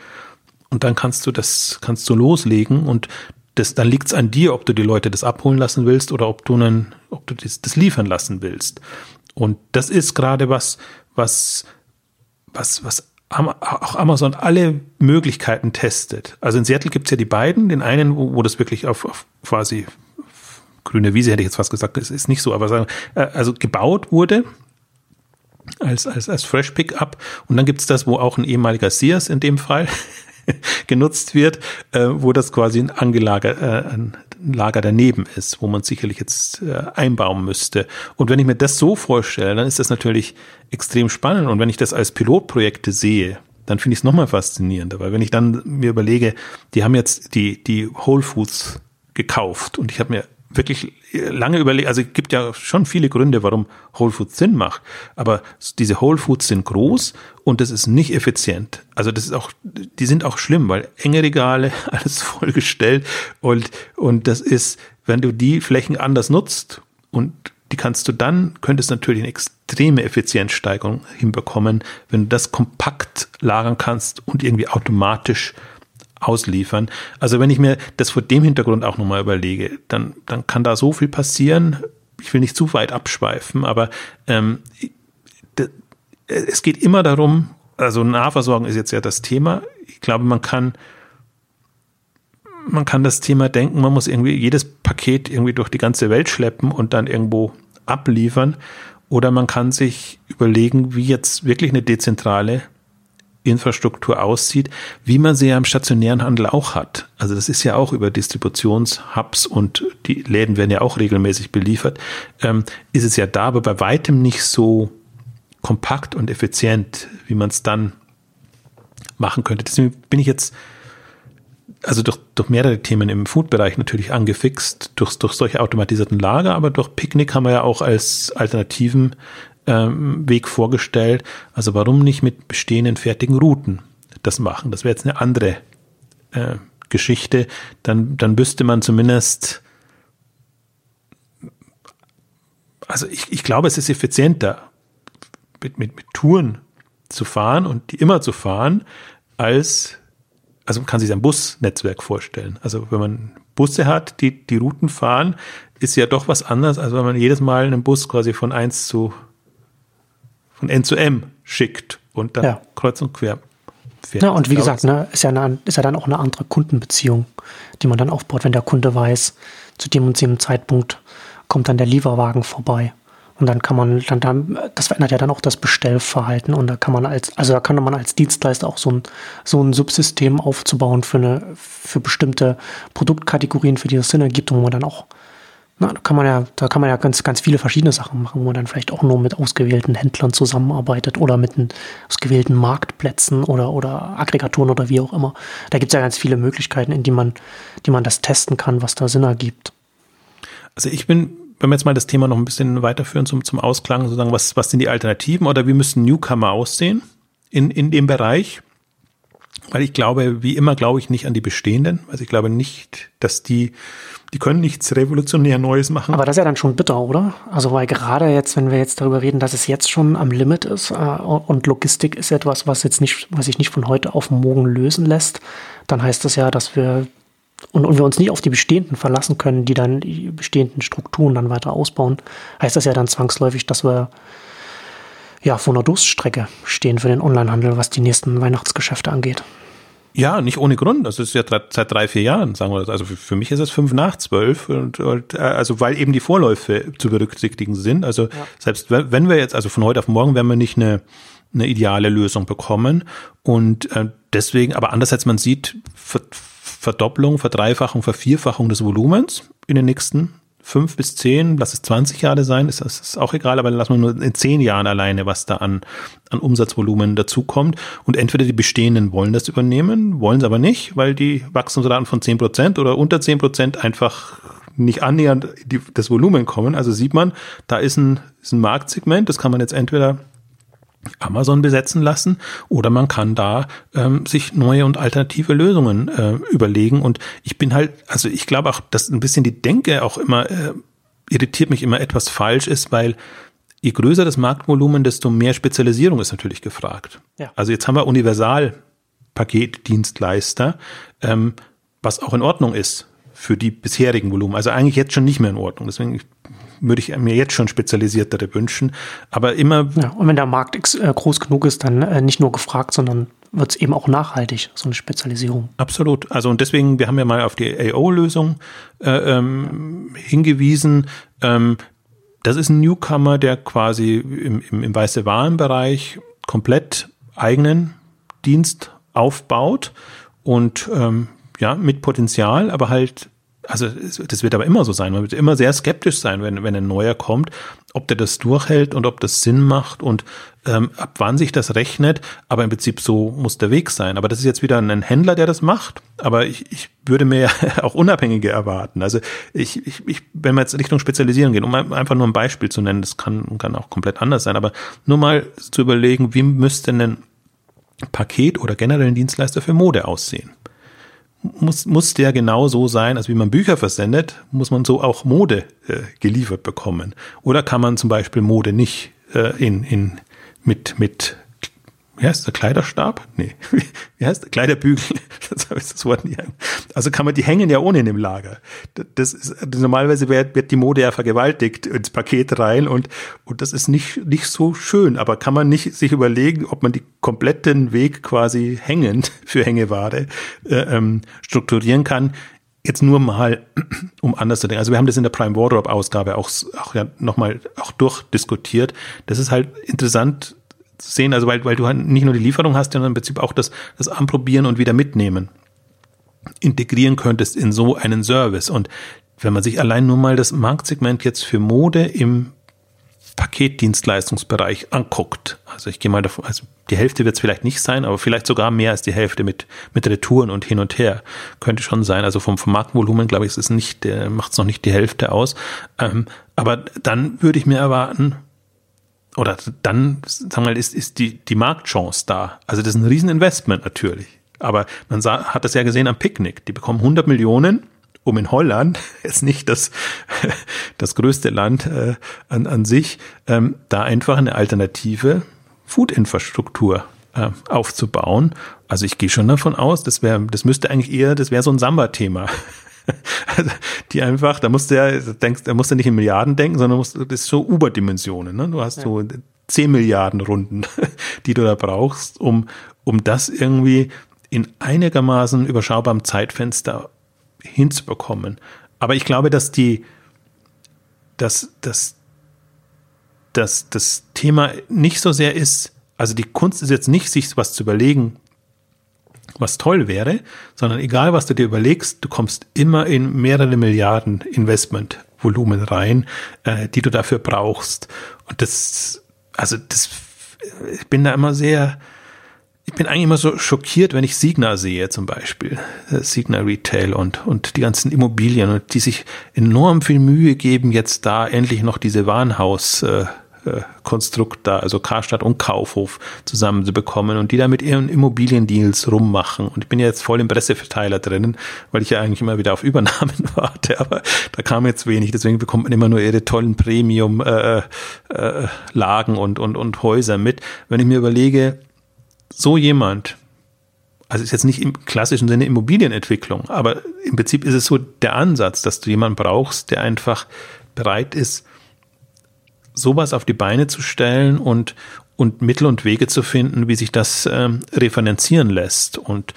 und dann kannst du das, kannst du loslegen und das, dann liegt es an dir, ob du die Leute das abholen lassen willst oder ob du einen, ob du das, das liefern lassen willst. Und das ist gerade was, was, was, was auch Amazon alle Möglichkeiten testet. Also in Seattle gibt es ja die beiden, den einen, wo, wo das wirklich auf, auf quasi grüne Wiese hätte ich jetzt fast gesagt, das ist nicht so, aber sagen, äh, also gebaut wurde als, als, als Fresh Pickup und dann gibt es das, wo auch ein ehemaliger Sears in dem Fall [LAUGHS] [LAUGHS] genutzt wird, äh, wo das quasi ein, Angelager, äh, ein Lager daneben ist, wo man sicherlich jetzt äh, einbauen müsste. Und wenn ich mir das so vorstelle, dann ist das natürlich extrem spannend. Und wenn ich das als Pilotprojekte sehe, dann finde ich es nochmal faszinierender, weil wenn ich dann mir überlege, die haben jetzt die, die Whole Foods gekauft und ich habe mir wirklich lange überlegt, also es gibt ja schon viele Gründe, warum Whole Foods Sinn macht, aber diese Whole Foods sind groß und das ist nicht effizient. Also das ist auch, die sind auch schlimm, weil enge Regale, [LAUGHS] alles vollgestellt und, und das ist, wenn du die Flächen anders nutzt und die kannst du dann, könntest natürlich eine extreme Effizienzsteigerung hinbekommen, wenn du das kompakt lagern kannst und irgendwie automatisch ausliefern. Also wenn ich mir das vor dem Hintergrund auch nochmal überlege, dann, dann kann da so viel passieren. Ich will nicht zu weit abschweifen, aber ähm, es geht immer darum, also Nahversorgung ist jetzt ja das Thema. Ich glaube, man kann man kann das Thema denken, man muss irgendwie jedes Paket irgendwie durch die ganze Welt schleppen und dann irgendwo abliefern. Oder man kann sich überlegen, wie jetzt wirklich eine dezentrale Infrastruktur aussieht, wie man sie ja im stationären Handel auch hat. Also das ist ja auch über Distributionshubs und die Läden werden ja auch regelmäßig beliefert, ähm, ist es ja da, aber bei weitem nicht so kompakt und effizient, wie man es dann machen könnte. Deswegen bin ich jetzt also durch, durch mehrere Themen im Food-Bereich natürlich angefixt, durch, durch solche automatisierten Lager, aber durch Picknick haben wir ja auch als alternativen ähm, Weg vorgestellt. Also warum nicht mit bestehenden fertigen Routen das machen? Das wäre jetzt eine andere äh, Geschichte. Dann, dann wüsste man zumindest, also ich, ich glaube, es ist effizienter, mit, mit, mit Touren zu fahren und die immer zu fahren, als, also man kann sich ein Busnetzwerk vorstellen. Also wenn man Busse hat, die die Routen fahren, ist ja doch was anderes, als wenn man jedes Mal einen Bus quasi von eins zu von N zu M schickt und dann ja. kreuz und quer fährt. Ja, und wie gesagt, ne, ist, ja eine, ist ja dann auch eine andere Kundenbeziehung, die man dann aufbaut, wenn der Kunde weiß, zu dem und dem Zeitpunkt kommt dann der Lieferwagen vorbei. Und dann kann man, dann, dann, das verändert ja dann auch das Bestellverhalten und da kann man als, also da kann man als Dienstleister auch so ein, so ein Subsystem aufzubauen für eine, für bestimmte Produktkategorien, für die es Sinn ergibt, wo man dann auch Na, da kann man ja, da kann man ja ganz, ganz viele verschiedene Sachen machen, wo man dann vielleicht auch nur mit ausgewählten Händlern zusammenarbeitet oder mit ausgewählten Marktplätzen oder, oder Aggregatoren oder wie auch immer. Da gibt es ja ganz viele Möglichkeiten, in die man, die man das testen kann, was da Sinn ergibt. Also ich bin, wenn wir jetzt mal das Thema noch ein bisschen weiterführen zum, zum Ausklang, sozusagen, was, was sind die Alternativen oder wie müssen Newcomer aussehen in, in dem Bereich? Weil ich glaube, wie immer glaube ich nicht an die bestehenden. Also ich glaube nicht, dass die die können nichts revolutionär Neues machen. Aber das ist ja dann schon bitter, oder? Also weil gerade jetzt, wenn wir jetzt darüber reden, dass es jetzt schon am Limit ist äh, und Logistik ist etwas, was jetzt nicht, was sich nicht von heute auf morgen lösen lässt, dann heißt das ja, dass wir und, und wir uns nicht auf die bestehenden verlassen können, die dann die bestehenden Strukturen dann weiter ausbauen, heißt das ja dann zwangsläufig, dass wir ja vor einer Durststrecke stehen für den Onlinehandel, was die nächsten Weihnachtsgeschäfte angeht. Ja, nicht ohne Grund. Das ist ja seit drei, vier Jahren, sagen wir das. Also für, mich ist es fünf nach zwölf und, und äh, also weil eben die Vorläufe zu berücksichtigen sind. Also ja. selbst wenn wir jetzt, also von heute auf morgen werden wir nicht eine, eine ideale Lösung bekommen und äh, deswegen, aber andererseits man sieht Verdopplung, Verdreifachung, Vervierfachung des Volumens in den nächsten fünf bis zehn, lass es 20 Jahre sein, ist ist auch egal, aber lass mal nur in zehn Jahren alleine, was da an, an Umsatzvolumen dazukommt. Und entweder die Bestehenden wollen das übernehmen, wollen es aber nicht, weil die Wachstumsraten von zehn Prozent oder unter zehn Prozent einfach nicht annähernd die, das Volumen kommen. Also sieht man, da ist ein, ist ein Marktsegment, das kann man jetzt entweder Amazon besetzen lassen oder man kann da ähm, sich neue und alternative Lösungen äh, überlegen. Und ich bin halt, also ich glaube auch, dass ein bisschen die Denke auch immer äh, irritiert mich immer etwas falsch ist, weil je größer das Marktvolumen, desto mehr Spezialisierung ist natürlich gefragt. Ja. Also jetzt haben wir Universalpaketdienstleister, ähm, was auch in Ordnung ist für die bisherigen Volumen. Also eigentlich jetzt schon nicht mehr in Ordnung. Deswegen würde ich mir jetzt schon spezialisiertere wünschen. Aber immer. Ja, und wenn der Markt äh, groß genug ist, dann äh, nicht nur gefragt, sondern wird es eben auch nachhaltig, so eine Spezialisierung. Absolut. Also und deswegen, wir haben ja mal auf die AO-Lösung äh, ähm, hingewiesen. Ähm, das ist ein Newcomer, der quasi im, im, im weiße Warenbereich komplett eigenen Dienst aufbaut und ähm, ja, mit Potenzial, aber halt also das wird aber immer so sein. Man wird immer sehr skeptisch sein, wenn, wenn ein neuer kommt, ob der das durchhält und ob das Sinn macht und ähm, ab wann sich das rechnet. Aber im Prinzip so muss der Weg sein. Aber das ist jetzt wieder ein Händler, der das macht. Aber ich, ich würde mir [LAUGHS] auch Unabhängige erwarten. Also ich, ich, ich, wenn wir jetzt Richtung Spezialisieren gehen, um einfach nur ein Beispiel zu nennen, das kann, kann auch komplett anders sein, aber nur mal zu überlegen, wie müsste ein Paket oder generell ein Dienstleister für Mode aussehen? Muss, muss der genau so sein, als wie man Bücher versendet, muss man so auch Mode äh, geliefert bekommen. Oder kann man zum Beispiel Mode nicht äh, in, in, mit, mit wie heißt der Kleiderstab? Nee, [LAUGHS] wie heißt der Kleiderbügel? [LAUGHS] Das habe ich das Wort nicht. Also kann man, die hängen ja ohnehin im Lager. Das ist, normalerweise wird, wird die Mode ja vergewaltigt ins Paket rein und, und das ist nicht, nicht so schön. Aber kann man nicht sich überlegen, ob man die kompletten Weg quasi hängend [LAUGHS] für Hängeware äh, ähm, strukturieren kann? Jetzt nur mal, [CLEARS THROAT] um anders zu denken. Also wir haben das in der Prime Wardrobe Ausgabe auch, auch ja nochmal auch durchdiskutiert. Das ist halt interessant sehen, also weil, weil du halt nicht nur die Lieferung hast, sondern im Prinzip auch das, das Anprobieren und wieder mitnehmen integrieren könntest in so einen Service. Und wenn man sich allein nur mal das Marktsegment jetzt für Mode im Paketdienstleistungsbereich anguckt, also ich gehe mal davon, also die Hälfte wird es vielleicht nicht sein, aber vielleicht sogar mehr als die Hälfte mit, mit Retouren und hin und her. Könnte schon sein. Also vom, vom Marktvolumen, glaube ich, ist es nicht, macht es noch nicht die Hälfte aus. Ähm, aber dann würde ich mir erwarten, oder dann, sagen wir mal, ist, ist die, die Marktchance da. Also das ist ein Rieseninvestment natürlich. Aber man sah, hat das ja gesehen am Picknick. Die bekommen 100 Millionen, um in Holland, [LAUGHS] jetzt nicht das, [LAUGHS] das größte Land äh, an, an sich, ähm, da einfach eine alternative Food-Infrastruktur äh, aufzubauen. Also ich gehe schon davon aus, das wäre, das müsste eigentlich eher, das wäre so ein Samba-Thema. [LAUGHS] Also die einfach, da musst du ja, denkst, da musst du nicht in Milliarden denken, sondern musst, das ist so Überdimensionen. Ne? Du hast ja. so 10 Milliarden Runden, [LAUGHS] die du da brauchst, um, um das irgendwie in einigermaßen überschaubarem Zeitfenster hinzubekommen. Aber ich glaube, dass die, dass, dass, dass das Thema nicht so sehr ist, also die Kunst ist jetzt nicht, sich was zu überlegen, was toll wäre, sondern egal, was du dir überlegst, du kommst immer in mehrere Milliarden Investment Volumen rein, äh, die du dafür brauchst. Und das, also das, ich bin da immer sehr, ich bin eigentlich immer so schockiert, wenn ich Signa sehe, zum Beispiel. Äh, Signa Retail und, und die ganzen Immobilien und die sich enorm viel Mühe geben, jetzt da endlich noch diese Warenhaus, äh, Konstrukt da, also Karstadt und Kaufhof zusammenzubekommen und die da mit ihren Immobiliendeals rummachen. Und ich bin ja jetzt voll im Presseverteiler drinnen, weil ich ja eigentlich immer wieder auf Übernahmen [LAUGHS] warte, aber da kam jetzt wenig, deswegen bekommt man immer nur ihre tollen Premium-Lagen äh, äh, und, und, und Häuser mit. Wenn ich mir überlege, so jemand, also ist jetzt nicht im klassischen Sinne Immobilienentwicklung, aber im Prinzip ist es so der Ansatz, dass du jemanden brauchst, der einfach bereit ist, sowas auf die Beine zu stellen und, und Mittel und Wege zu finden, wie sich das ähm, refinanzieren lässt. Und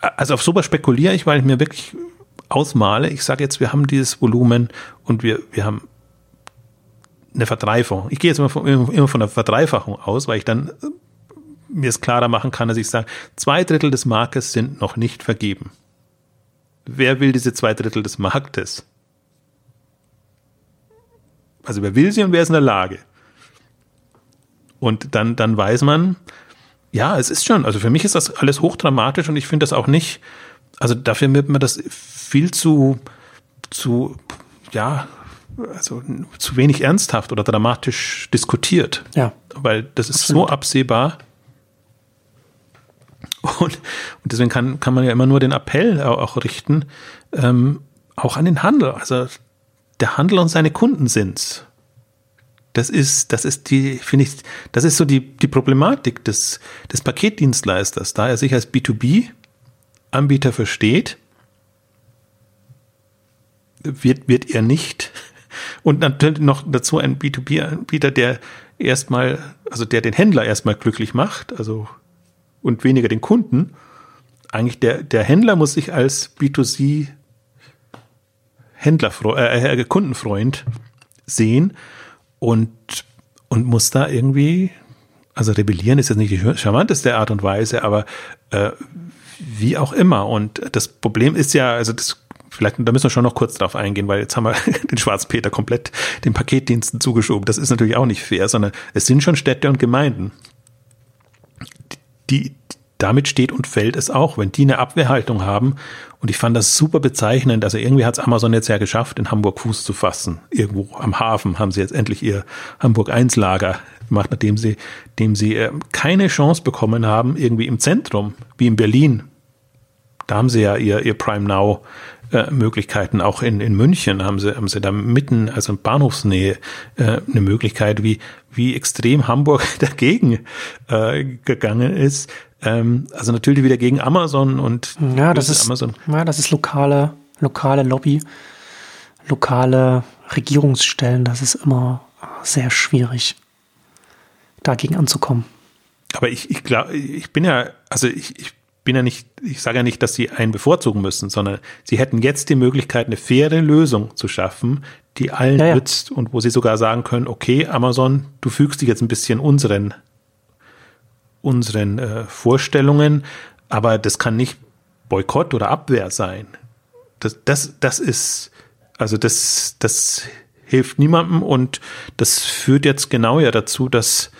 also auf sowas spekuliere ich, weil ich mir wirklich ausmale. Ich sage jetzt, wir haben dieses Volumen und wir, wir haben eine Verdreifachung. Ich gehe jetzt immer von, immer von einer Verdreifachung aus, weil ich dann mir es klarer machen kann, dass ich sage, zwei Drittel des Marktes sind noch nicht vergeben. Wer will diese zwei Drittel des Marktes? Also wer will sie und wer ist in der Lage? Und dann, dann weiß man, ja, es ist schon, also für mich ist das alles hochdramatisch und ich finde das auch nicht, also dafür wird man das viel zu, zu, ja, also zu wenig ernsthaft oder dramatisch diskutiert. Ja. Weil das ist Absolut. so absehbar. Und, und deswegen kann, kann man ja immer nur den Appell auch richten, ähm, auch an den Handel. Also der Handel und seine Kunden sind's. Das ist, das ist die, finde ich, das ist so die, die Problematik des, des Paketdienstleisters, da er sich als B2B-Anbieter versteht, wird, wird er nicht. Und natürlich noch dazu ein B2B-Anbieter, der erstmal, also der den Händler erstmal glücklich macht, also und weniger den Kunden. Eigentlich der, der Händler muss sich als B2C Händler, äh, äh, Kundenfreund sehen und, und muss da irgendwie, also rebellieren ist jetzt nicht die charmanteste Art und Weise, aber äh, wie auch immer. Und das Problem ist ja, also das vielleicht, da müssen wir schon noch kurz drauf eingehen, weil jetzt haben wir [LAUGHS] den Schwarzen Peter komplett den Paketdiensten zugeschoben. Das ist natürlich auch nicht fair, sondern es sind schon Städte und Gemeinden, die, damit steht und fällt es auch, wenn die eine Abwehrhaltung haben. Und ich fand das super bezeichnend. Also irgendwie hat es Amazon jetzt ja geschafft, in Hamburg Fuß zu fassen. Irgendwo am Hafen haben sie jetzt endlich ihr Hamburg 1 Lager gemacht, nachdem sie, dem sie äh, keine Chance bekommen haben, irgendwie im Zentrum, wie in Berlin. Da haben sie ja ihr, ihr Prime Now äh, Möglichkeiten. Auch in, in München haben sie, haben sie da mitten, also in Bahnhofsnähe, äh, eine Möglichkeit, wie, wie extrem Hamburg [LAUGHS] dagegen äh, gegangen ist. Ähm, also natürlich wieder gegen Amazon und ja, das ist Amazon. Ja, das ist lokale, lokale Lobby, lokale Regierungsstellen. Das ist immer sehr schwierig, dagegen anzukommen. Aber ich, ich glaube, ich bin ja, also ich, ich bin ja nicht, ich sage ja nicht, dass sie einen bevorzugen müssen, sondern sie hätten jetzt die Möglichkeit, eine faire Lösung zu schaffen, die allen ja, ja. nützt und wo sie sogar sagen können, okay, Amazon, du fügst dich jetzt ein bisschen unseren unseren äh, Vorstellungen, aber das kann nicht Boykott oder Abwehr sein. Das, das, das ist, also das, das hilft niemandem und das führt jetzt genau ja dazu, dass,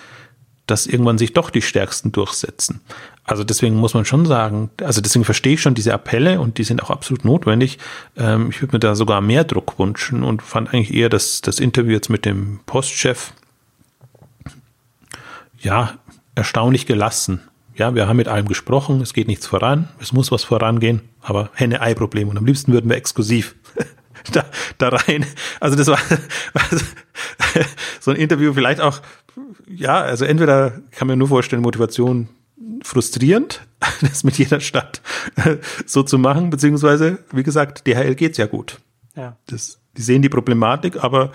dass irgendwann sich doch die Stärksten durchsetzen. Also deswegen muss man schon sagen, also deswegen verstehe ich schon diese Appelle und die sind auch absolut notwendig. Ähm, ich würde mir da sogar mehr Druck wünschen und fand eigentlich eher das, das Interview jetzt mit dem Postchef, ja, erstaunlich gelassen. Ja, wir haben mit allem gesprochen, es geht nichts voran, es muss was vorangehen, aber Henne-Ei-Problem. Und am liebsten würden wir exklusiv da, da rein. Also das war also, so ein Interview vielleicht auch, ja, also entweder kann man nur vorstellen, Motivation frustrierend, [LAUGHS] das mit jeder Stadt so zu machen, beziehungsweise, wie gesagt, DHL geht's ja gut. Ja. Das, die sehen die Problematik, aber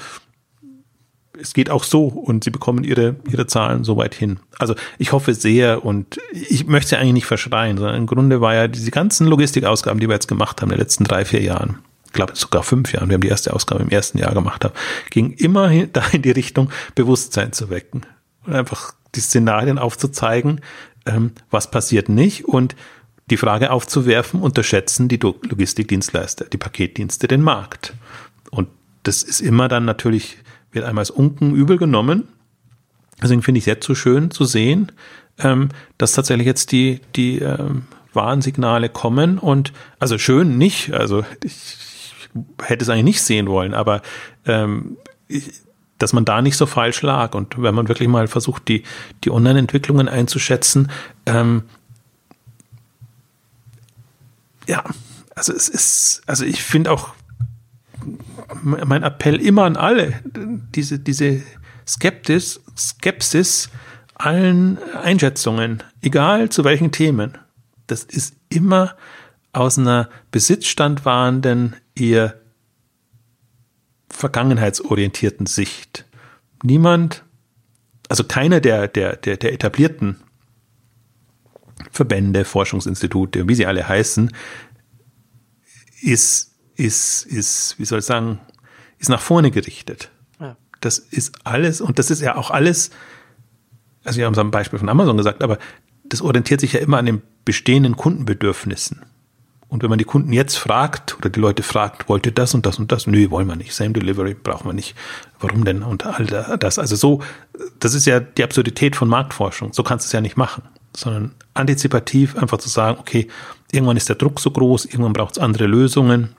es geht auch so und sie bekommen ihre, ihre Zahlen so weit hin. Also ich hoffe sehr und ich möchte sie eigentlich nicht verschreien, sondern im Grunde war ja diese ganzen Logistikausgaben, die wir jetzt gemacht haben in den letzten drei, vier Jahren, glaube sogar fünf Jahren, wir haben die erste Ausgabe im ersten Jahr gemacht haben, ging immer [LAUGHS] da in die Richtung, Bewusstsein zu wecken und einfach die Szenarien aufzuzeigen, ähm, was passiert nicht und die Frage aufzuwerfen, unterschätzen die Logistikdienstleister, die Paketdienste den Markt. Und das ist immer dann natürlich, wird einmal als Unken übel genommen. Deswegen finde ich es jetzt so schön zu sehen, ähm, dass tatsächlich jetzt die, die ähm, Warnsignale kommen und also schön nicht, also [LAUGHS] ich, hätte es eigentlich nicht sehen wollen, aber ähm, dass man da nicht so falsch lag. Und wenn man wirklich mal versucht, die, die Online-Entwicklungen einzuschätzen, ähm, ja, also es ist, also ich finde auch mein Appell immer an alle, diese, diese Skeptis, Skepsis allen Einschätzungen, egal zu welchen Themen, das ist immer aus einer Besitzstand wahrenden, eher vergangenheitsorientierten Sicht. Niemand, also keiner der, der, der, der etablierten Verbände, Forschungsinstitute, wie sie alle heißen, ist, ist, ist, wie soll ich sagen, ist nach vorne gerichtet. Ja. Das ist alles, und das ist ja auch alles, also wir haben es am Beispiel von Amazon gesagt, aber das orientiert sich ja immer an den bestehenden Kundenbedürfnissen. Und wenn man die Kunden jetzt fragt oder die Leute fragt, wollt ihr das und das und das? Nö, wollen wir nicht. Same Delivery brauchen wir nicht. Warum denn? Und all das. Also so, das ist ja die Absurdität von Marktforschung. So kannst du es ja nicht machen. Sondern antizipativ einfach zu sagen, okay, irgendwann ist der Druck so groß, irgendwann braucht es andere Lösungen.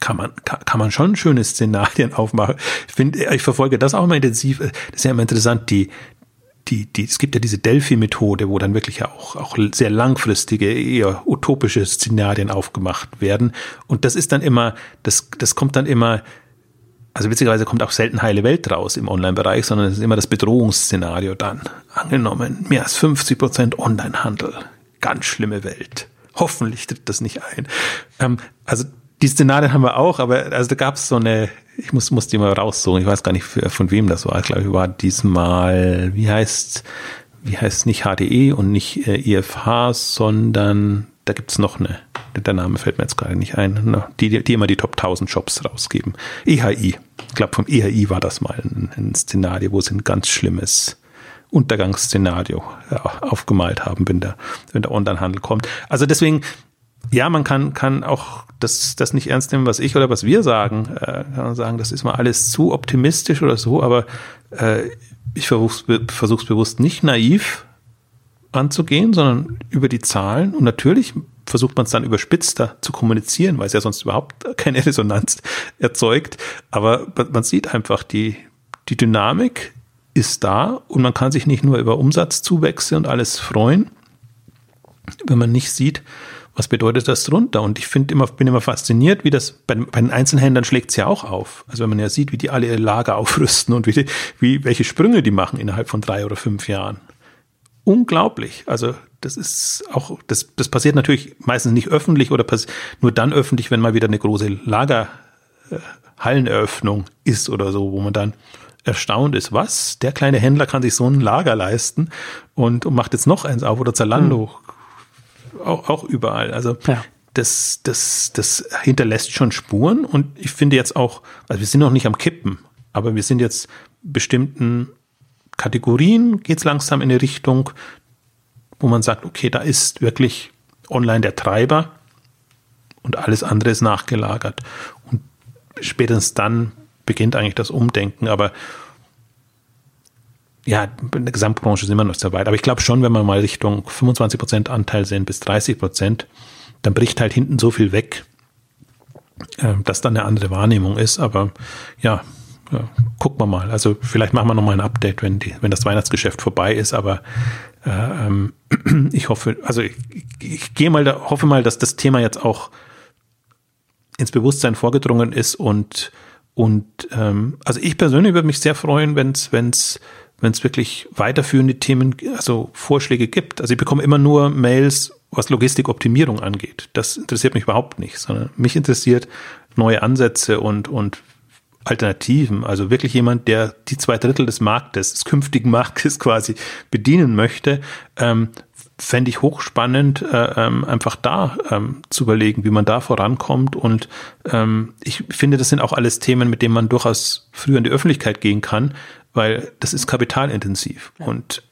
Kann man, kann, man schon schöne Szenarien aufmachen. Ich finde, ich verfolge das auch immer intensiv. Das ist ja immer interessant, die, die, die, es gibt ja diese Delphi-Methode, wo dann wirklich auch, auch sehr langfristige, eher utopische Szenarien aufgemacht werden. Und das ist dann immer, das, das kommt dann immer, also witzigerweise kommt auch selten heile Welt raus im Online-Bereich, sondern es ist immer das Bedrohungsszenario dann. Angenommen, mehr als 50 Prozent Online-Handel. Ganz schlimme Welt. Hoffentlich tritt das nicht ein. Ähm, also die Szenarien haben wir auch, aber also da gab es so eine, ich muss, muss die mal raussuchen, ich weiß gar nicht, für, von wem das war. Ich glaube, war diesmal, wie heißt, wie heißt nicht HDE und nicht äh, IFH, sondern da gibt's noch eine, der Name fällt mir jetzt gerade nicht ein, die, die immer die Top 1000 Shops rausgeben. EHI, ich glaube vom EHI war das mal ein, ein Szenario, wo sie ein ganz schlimmes Untergangsszenario ja, aufgemalt haben, wenn der, wenn der Onlinehandel kommt. Also deswegen, ja, man kann, kann auch das, das nicht ernst nehmen, was ich oder was wir sagen. Äh, kann man sagen, das ist mal alles zu optimistisch oder so, aber äh, ich versuche es bewusst nicht naiv anzugehen, sondern über die Zahlen. Und natürlich versucht man es dann überspitzter zu kommunizieren, weil es ja sonst überhaupt keine [LAUGHS] Resonanz erzeugt. Aber man sieht einfach, die, die Dynamik ist da und man kann sich nicht nur über Umsatzzuwächse und alles freuen, wenn man nicht sieht, was bedeutet das drunter? Und ich finde immer, bin immer fasziniert, wie das bei, bei den Einzelhändlern schlägt es ja auch auf. Also wenn man ja sieht, wie die alle ihr Lager [LAUGHS] aufrüsten und wie, wie welche Sprünge die machen innerhalb von drei oder fünf Jahren. Unglaublich. Also das ist auch, das, das passiert natürlich meistens nicht öffentlich oder nur dann öffentlich, wenn mal wieder eine große Lagerhalleneröffnung äh, ist oder so, wo man dann erstaunt ist, was? Der kleine Händler kann sich so ein Lager leisten und, und macht jetzt noch eins auf oder Zalando hm auch, auch überall. Also ja. das, das, das hinterlässt schon Spuren und ich finde jetzt auch, also wir sind noch nicht am Kippen, aber wir sind jetzt bestimmten Kategorien geht es langsam in eine Richtung, wo man sagt, okay, da ist wirklich online der Treiber und alles andere ist nachgelagert. Und spätestens dann beginnt eigentlich das Umdenken, aber ja, in der Gesamtbranche sind wir noch sehr weit. Aber ich glaube schon, wenn wir mal Richtung 25 Prozent Anteil sind bis 30 Prozent, dann bricht halt hinten so viel weg, äh, dass dann eine andere Wahrnehmung ist. Aber ja, ja, gucken wir mal. Also vielleicht machen wir noch mal ein Update, wenn die, wenn das Weihnachtsgeschäft vorbei ist. Aber äh, ähm, [CLEARS THROAT] ich hoffe, also ich, ich gehe mal, da, hoffe mal, dass das Thema jetzt auch ins Bewusstsein vorgedrungen ist und und ähm, also ich persönlich würde mich sehr freuen, wenn es wenn es wenn es wirklich weiterführende Themen, also Vorschläge gibt. Also ich bekomme immer nur Mails, was Logistikoptimierung angeht. Das interessiert mich überhaupt nicht, sondern mich interessiert neue Ansätze und, und Alternativen. Also wirklich jemand, der die zwei Drittel des Marktes, des künftigen Marktes [LAUGHS] quasi bedienen möchte, ähm, fände ich hochspannend, äh, ähm, einfach da ähm, zu überlegen, wie man da vorankommt. Und ähm, ich finde, das sind auch alles Themen, mit denen man durchaus früher in die Öffentlichkeit gehen kann, weil das ist kapitalintensiv ja. und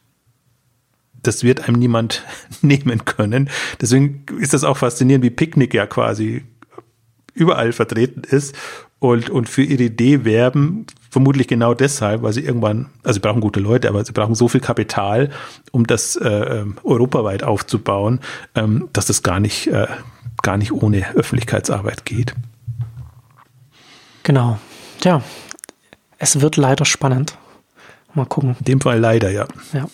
das wird einem niemand [LAUGHS] nehmen können. Deswegen ist das auch faszinierend, wie Picknick ja quasi überall vertreten ist und, und für ihre Idee werben, vermutlich genau deshalb, weil sie irgendwann, also sie brauchen gute Leute, aber sie brauchen so viel Kapital, um das äh, ähm, europaweit aufzubauen, ähm, dass das gar nicht, äh, gar nicht ohne Öffentlichkeitsarbeit geht. Genau. Tja, es wird leider spannend. Mal gucken. In dem Fall leider, ja. Ja.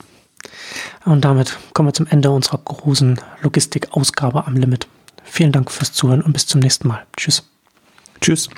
Und damit kommen wir zum Ende unserer großen Logistik-Ausgabe am Limit. Vielen Dank fürs Zuhören und bis zum nächsten Mal. Tschüss. Tschüss.